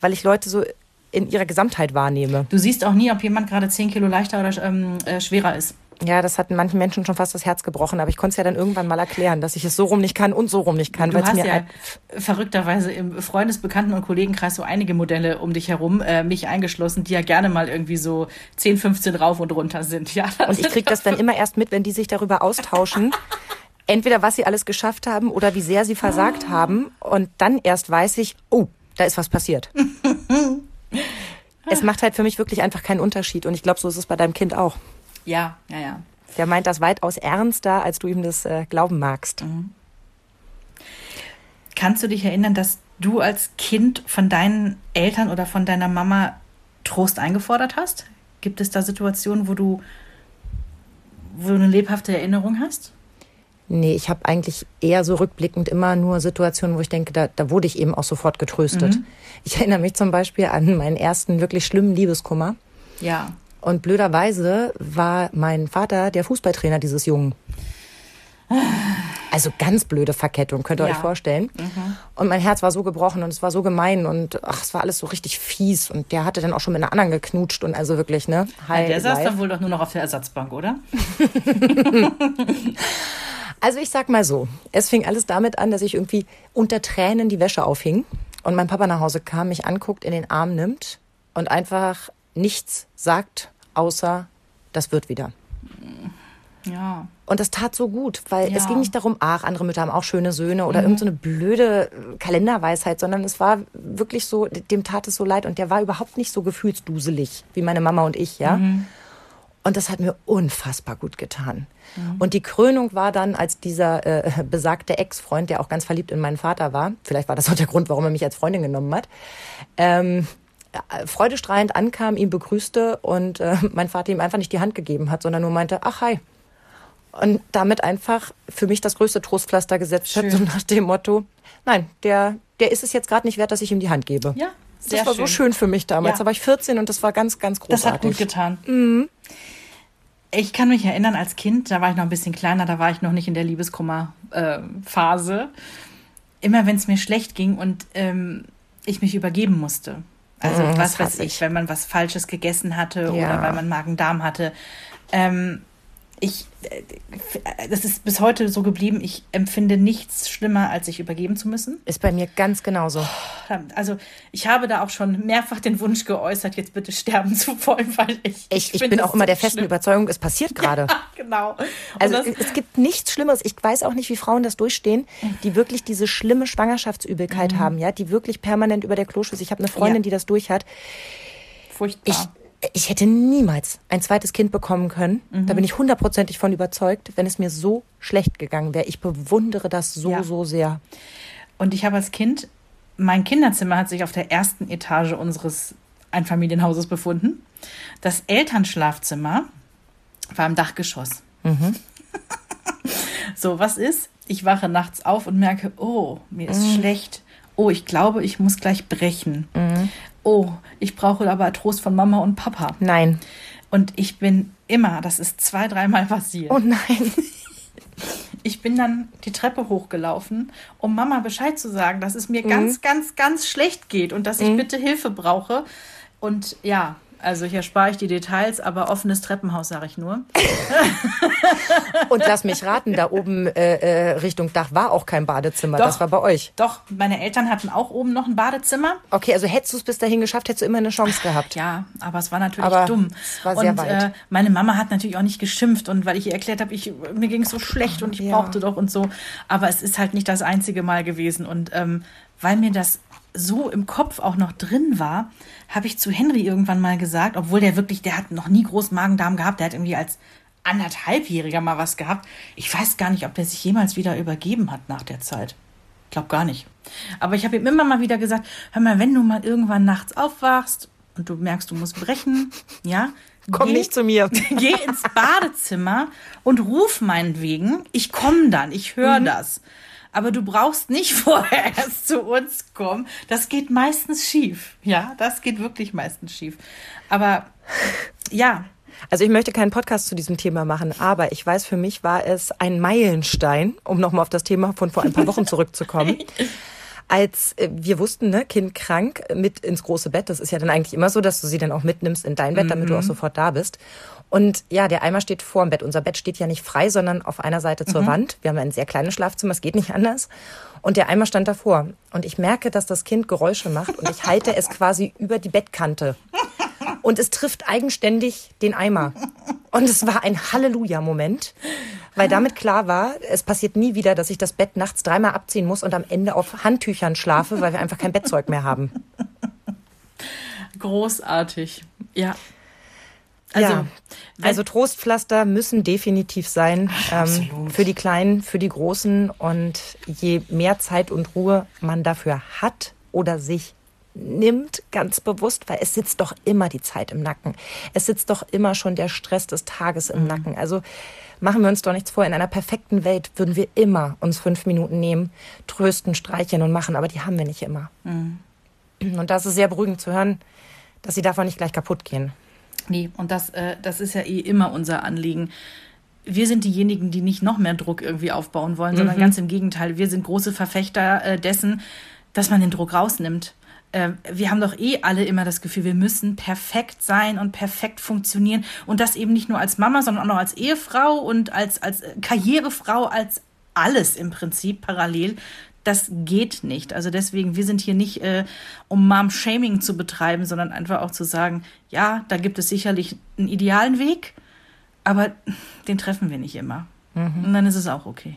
weil ich Leute so in ihrer Gesamtheit wahrnehme. Du siehst auch nie, ob jemand gerade 10 Kilo leichter oder ähm, äh, schwerer ist. Ja, das hat manchen Menschen schon fast das Herz gebrochen, aber ich konnte es ja dann irgendwann mal erklären, dass ich es so rum nicht kann und so rum nicht kann, Du hast mir ja verrückterweise im Freundes-, Bekannten- und Kollegenkreis so einige Modelle um dich herum, äh, mich eingeschlossen, die ja gerne mal irgendwie so 10, 15 rauf und runter sind. [LAUGHS] Ja, Und ich kriege das dann immer erst mit, wenn die sich darüber austauschen. Entweder was sie alles geschafft haben oder wie sehr sie versagt [LAUGHS] haben. Und dann erst weiß ich, oh, da ist was passiert. [LAUGHS] es macht halt für mich wirklich einfach keinen Unterschied. Und ich glaube, so ist es bei deinem Kind auch. Ja, ja, ja. Der meint das weitaus ernster, als du ihm das äh, glauben magst. Kannst du dich erinnern, dass du als Kind von deinen Eltern oder von deiner Mama Trost eingefordert hast? Gibt es da Situationen, wo du, wo du eine lebhafte Erinnerung hast? Nee, ich habe eigentlich eher so rückblickend immer nur Situationen, wo ich denke, da, da wurde ich eben auch sofort getröstet. Ich erinnere mich zum Beispiel an meinen ersten wirklich schlimmen Liebeskummer. Ja. Und blöderweise war mein Vater der Fußballtrainer dieses Jungen. Also ganz blöde Verkettung, könnt ihr Ja. euch vorstellen. Und mein Herz war so gebrochen und es war so gemein und ach, es war alles so richtig fies. Und der hatte dann auch schon mit einer anderen geknutscht und also wirklich, ne? High Der saß life. dann wohl doch nur noch auf der Ersatzbank, oder? [LAUGHS] Also ich sag mal so, es fing alles damit an, dass ich irgendwie unter Tränen die Wäsche aufhing und mein Papa nach Hause kam, mich anguckt, in den Arm nimmt und einfach nichts sagt, außer das wird wieder. Ja. Und das tat so gut, weil Ja. es ging nicht darum, ach, andere Mütter haben auch schöne Söhne oder irgend so eine blöde äh, Kalenderweisheit, sondern es war wirklich so, dem tat es so leid und der war überhaupt nicht so gefühlsduselig wie meine Mama und ich, ja. Und das hat mir unfassbar gut getan. Und die Krönung war dann, als dieser äh, [LAUGHS] besagte Ex-Freund, der auch ganz verliebt in meinen Vater war, vielleicht war das auch der Grund, warum er mich als Freundin genommen hat, ähm, äh, freudestrahlend ankam, ihn begrüßte und äh, [LAUGHS] mein Vater ihm einfach nicht die Hand gegeben hat, sondern nur meinte, ach hi. Und damit einfach für mich das größte Trostpflaster gesetzt hat, so Schön. nach dem Motto, nein, der, der ist es jetzt gerade nicht wert, dass ich ihm die Hand gebe. Ja, sehr das war so schön für mich damals. Ja. Da war ich 14 und das war ganz, ganz großartig. Das hat gut getan. Mhm. Ich kann mich erinnern, als Kind, da war ich noch ein bisschen kleiner, da war ich noch nicht in der Liebeskummer-Phase. Immer wenn es mir schlecht ging und ähm, ich mich übergeben musste. Also Mm, was weiß ich, ich. wenn man was Falsches gegessen hatte Ja. oder weil man Magen-Darm hatte. Ähm, ich, äh, das ist bis heute so geblieben, ich empfinde nichts schlimmer, als sich übergeben zu müssen. Ist bei mir ganz genauso. Also ich habe da auch schon mehrfach den Wunsch geäußert, jetzt bitte sterben zu wollen, weil ich. Ich, ich finde bin auch immer der festen schlimm. Überzeugung, es passiert [LAUGHS] gerade. Genau. Und Also das, es gibt nichts Schlimmeres. Ich weiß auch nicht, wie Frauen das durchstehen, die wirklich diese schlimme Schwangerschaftsübelkeit haben, ja, die wirklich permanent über der Kloschüssel. Ich habe eine Freundin, Mhm. Ja. die das durch hat. furchtbar. Ich, ich hätte niemals ein zweites Kind bekommen können. Mhm. Da bin ich hundertprozentig von überzeugt, wenn es mir so schlecht gegangen wäre. Ich bewundere das so, Ja. so sehr. Und ich habe als Kind, mein Kinderzimmer hat sich auf der ersten Etage unseres Einfamilienhauses befunden. Das Elternschlafzimmer war im Dachgeschoss. [LAUGHS] so, was ist? Ich wache nachts auf und merke, oh, mir ist schlecht. Oh, ich glaube, ich muss gleich brechen. Oh, ich brauche aber Trost von Mama und Papa. Nein. Und ich bin immer, das ist zwei, dreimal passiert. Oh nein. [LAUGHS] Ich bin dann die Treppe hochgelaufen, um Mama Bescheid zu sagen, dass es mir Mhm. ganz, ganz, ganz schlecht geht und dass ich bitte Hilfe brauche. Und ja, also hier spare ich die Details, aber offenes Treppenhaus sage ich nur. [LAUGHS] Und lass mich raten, da oben äh, äh, Richtung Dach war auch kein Badezimmer. Doch. Das war bei euch. Doch, meine Eltern hatten auch oben noch ein Badezimmer. Okay, also hättest du es bis dahin geschafft, hättest du immer eine Chance gehabt. Ja, aber es war natürlich Aber dumm. es war sehr und weit. Äh, meine Mama hat natürlich auch nicht geschimpft und weil ich ihr erklärt habe, ich, mir ging es so schlecht und ich Ja. brauchte doch und so. Aber es ist halt nicht das einzige Mal gewesen. Und ähm, weil mir das so im Kopf auch noch drin war, habe ich zu Henry irgendwann mal gesagt, obwohl der wirklich, der hat noch nie großen Magen-Darm gehabt, der hat irgendwie als anderthalbjähriger mal was gehabt. Ich weiß gar nicht, ob der sich jemals wieder übergeben hat nach der Zeit. Ich glaube gar nicht. Aber ich habe ihm immer mal wieder gesagt, hör mal, wenn du mal irgendwann nachts aufwachst und du merkst, du musst brechen, [LAUGHS] ja, Komm nicht zu mir. [LAUGHS] Geh ins Badezimmer und ruf meinetwegen, ich komme dann, ich höre Mhm. das. Aber du brauchst nicht [LAUGHS] vorher erst zu uns kommen. Das geht meistens schief. Ja, das geht wirklich meistens schief. Aber ja, Also ich möchte keinen Podcast zu diesem Thema machen, aber ich weiß, für mich war es ein Meilenstein, um nochmal auf das Thema von vor ein paar Wochen zurückzukommen. [LAUGHS] Als äh, wir wussten, ne, Kind krank, mit ins große Bett. Das ist ja dann eigentlich immer so, dass du sie dann auch mitnimmst in dein Bett, damit du auch sofort da bist. Und ja, der Eimer steht vor dem Bett. Unser Bett steht ja nicht frei, sondern auf einer Seite zur Wand. Wir haben ein sehr kleines Schlafzimmer, es geht nicht anders. Und der Eimer stand davor. Und ich merke, dass das Kind Geräusche macht und ich halte es quasi über die Bettkante. Und es trifft eigenständig den Eimer. Und es war ein Halleluja-Moment, weil damit klar war, es passiert nie wieder, dass ich das Bett nachts dreimal abziehen muss und am Ende auf Handtüchern schlafe, weil wir einfach kein Bettzeug mehr haben. großartig. Ja. Also, ja. also Trostpflaster müssen definitiv sein ähm, für die Kleinen, für die Großen. Und je mehr Zeit und Ruhe man dafür hat oder sich nimmt, ganz bewusst, weil es sitzt doch immer die Zeit im Nacken. Es sitzt doch immer schon der Stress des Tages Mhm. im Nacken. Also machen wir uns doch nichts vor. In einer perfekten Welt würden wir immer uns fünf Minuten nehmen, trösten, streicheln und machen, aber die haben wir nicht immer. Mhm. Und das ist sehr beruhigend zu hören, dass sie davon nicht gleich kaputt gehen. Nee, und das, äh, das ist ja eh immer unser Anliegen. wir sind diejenigen, die nicht noch mehr Druck irgendwie aufbauen wollen, sondern mhm. ganz im Gegenteil. Wir sind große Verfechter äh, dessen, dass man den Druck rausnimmt. Äh, wir haben doch eh alle immer das Gefühl, wir müssen perfekt sein und perfekt funktionieren. Und das eben nicht nur als Mama, sondern auch noch als Ehefrau und als, als Karrierefrau, als alles im Prinzip parallel. Das geht nicht. Also deswegen, wir sind hier nicht, äh, um Mom-Shaming zu betreiben, sondern einfach auch zu sagen, ja, da gibt es sicherlich einen idealen Weg aber den treffen wir nicht immer. Mhm. Und dann ist es auch okay.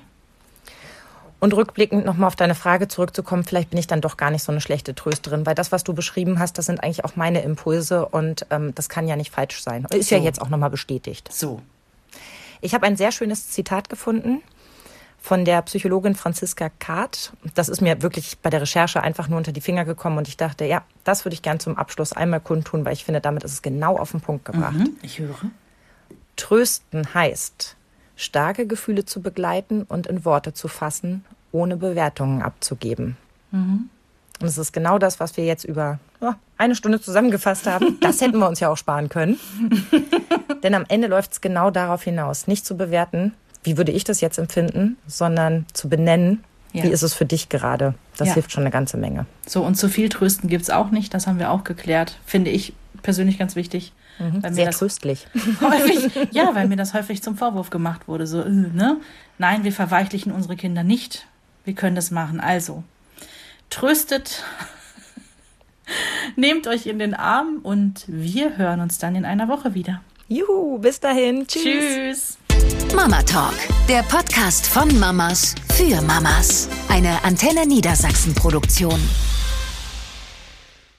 Und rückblickend nochmal auf deine Frage zurückzukommen, vielleicht bin ich dann doch gar nicht so eine schlechte Trösterin, weil das, was du beschrieben hast, das sind eigentlich auch meine Impulse und ähm, das kann ja nicht falsch sein. Ist so. ja jetzt auch nochmal bestätigt. So. Ich habe ein sehr schönes Zitat gefunden von der Psychologin Franziska Kahrt. Das ist mir wirklich bei der Recherche einfach nur unter die Finger gekommen und ich dachte, ja, das würde ich gern zum Abschluss einmal kundtun, weil ich finde, damit ist es genau auf den Punkt gebracht. Mhm, ich höre. Trösten heißt, starke Gefühle zu begleiten und in Worte zu fassen, ohne Bewertungen abzugeben. Mhm. Und es ist genau das, was wir jetzt über oh, eine Stunde zusammengefasst haben. Das hätten wir uns ja auch sparen können. [LAUGHS] Denn am Ende läuft es genau darauf hinaus, nicht zu bewerten, wie würde ich das jetzt empfinden, sondern zu benennen, ja. wie ist es für dich gerade. Das ja. hilft schon eine ganze Menge. So, und zu viel Trösten gibt es auch nicht. Das haben wir auch geklärt. Finde ich persönlich ganz wichtig. Mhm, sehr tröstlich. [LAUGHS] Häufig, ja, weil mir das häufig zum Vorwurf gemacht wurde. So, äh, ne? Nein, wir verweichlichen unsere Kinder nicht. Wir können das machen. Also, tröstet, [LAUGHS] nehmt euch in den Arm und wir hören uns dann in einer Woche wieder. Juhu, bis dahin. Tschüss. Tschüss. Mama Talk, der Podcast von Mamas für Mamas. Eine Antenne Niedersachsen Produktion.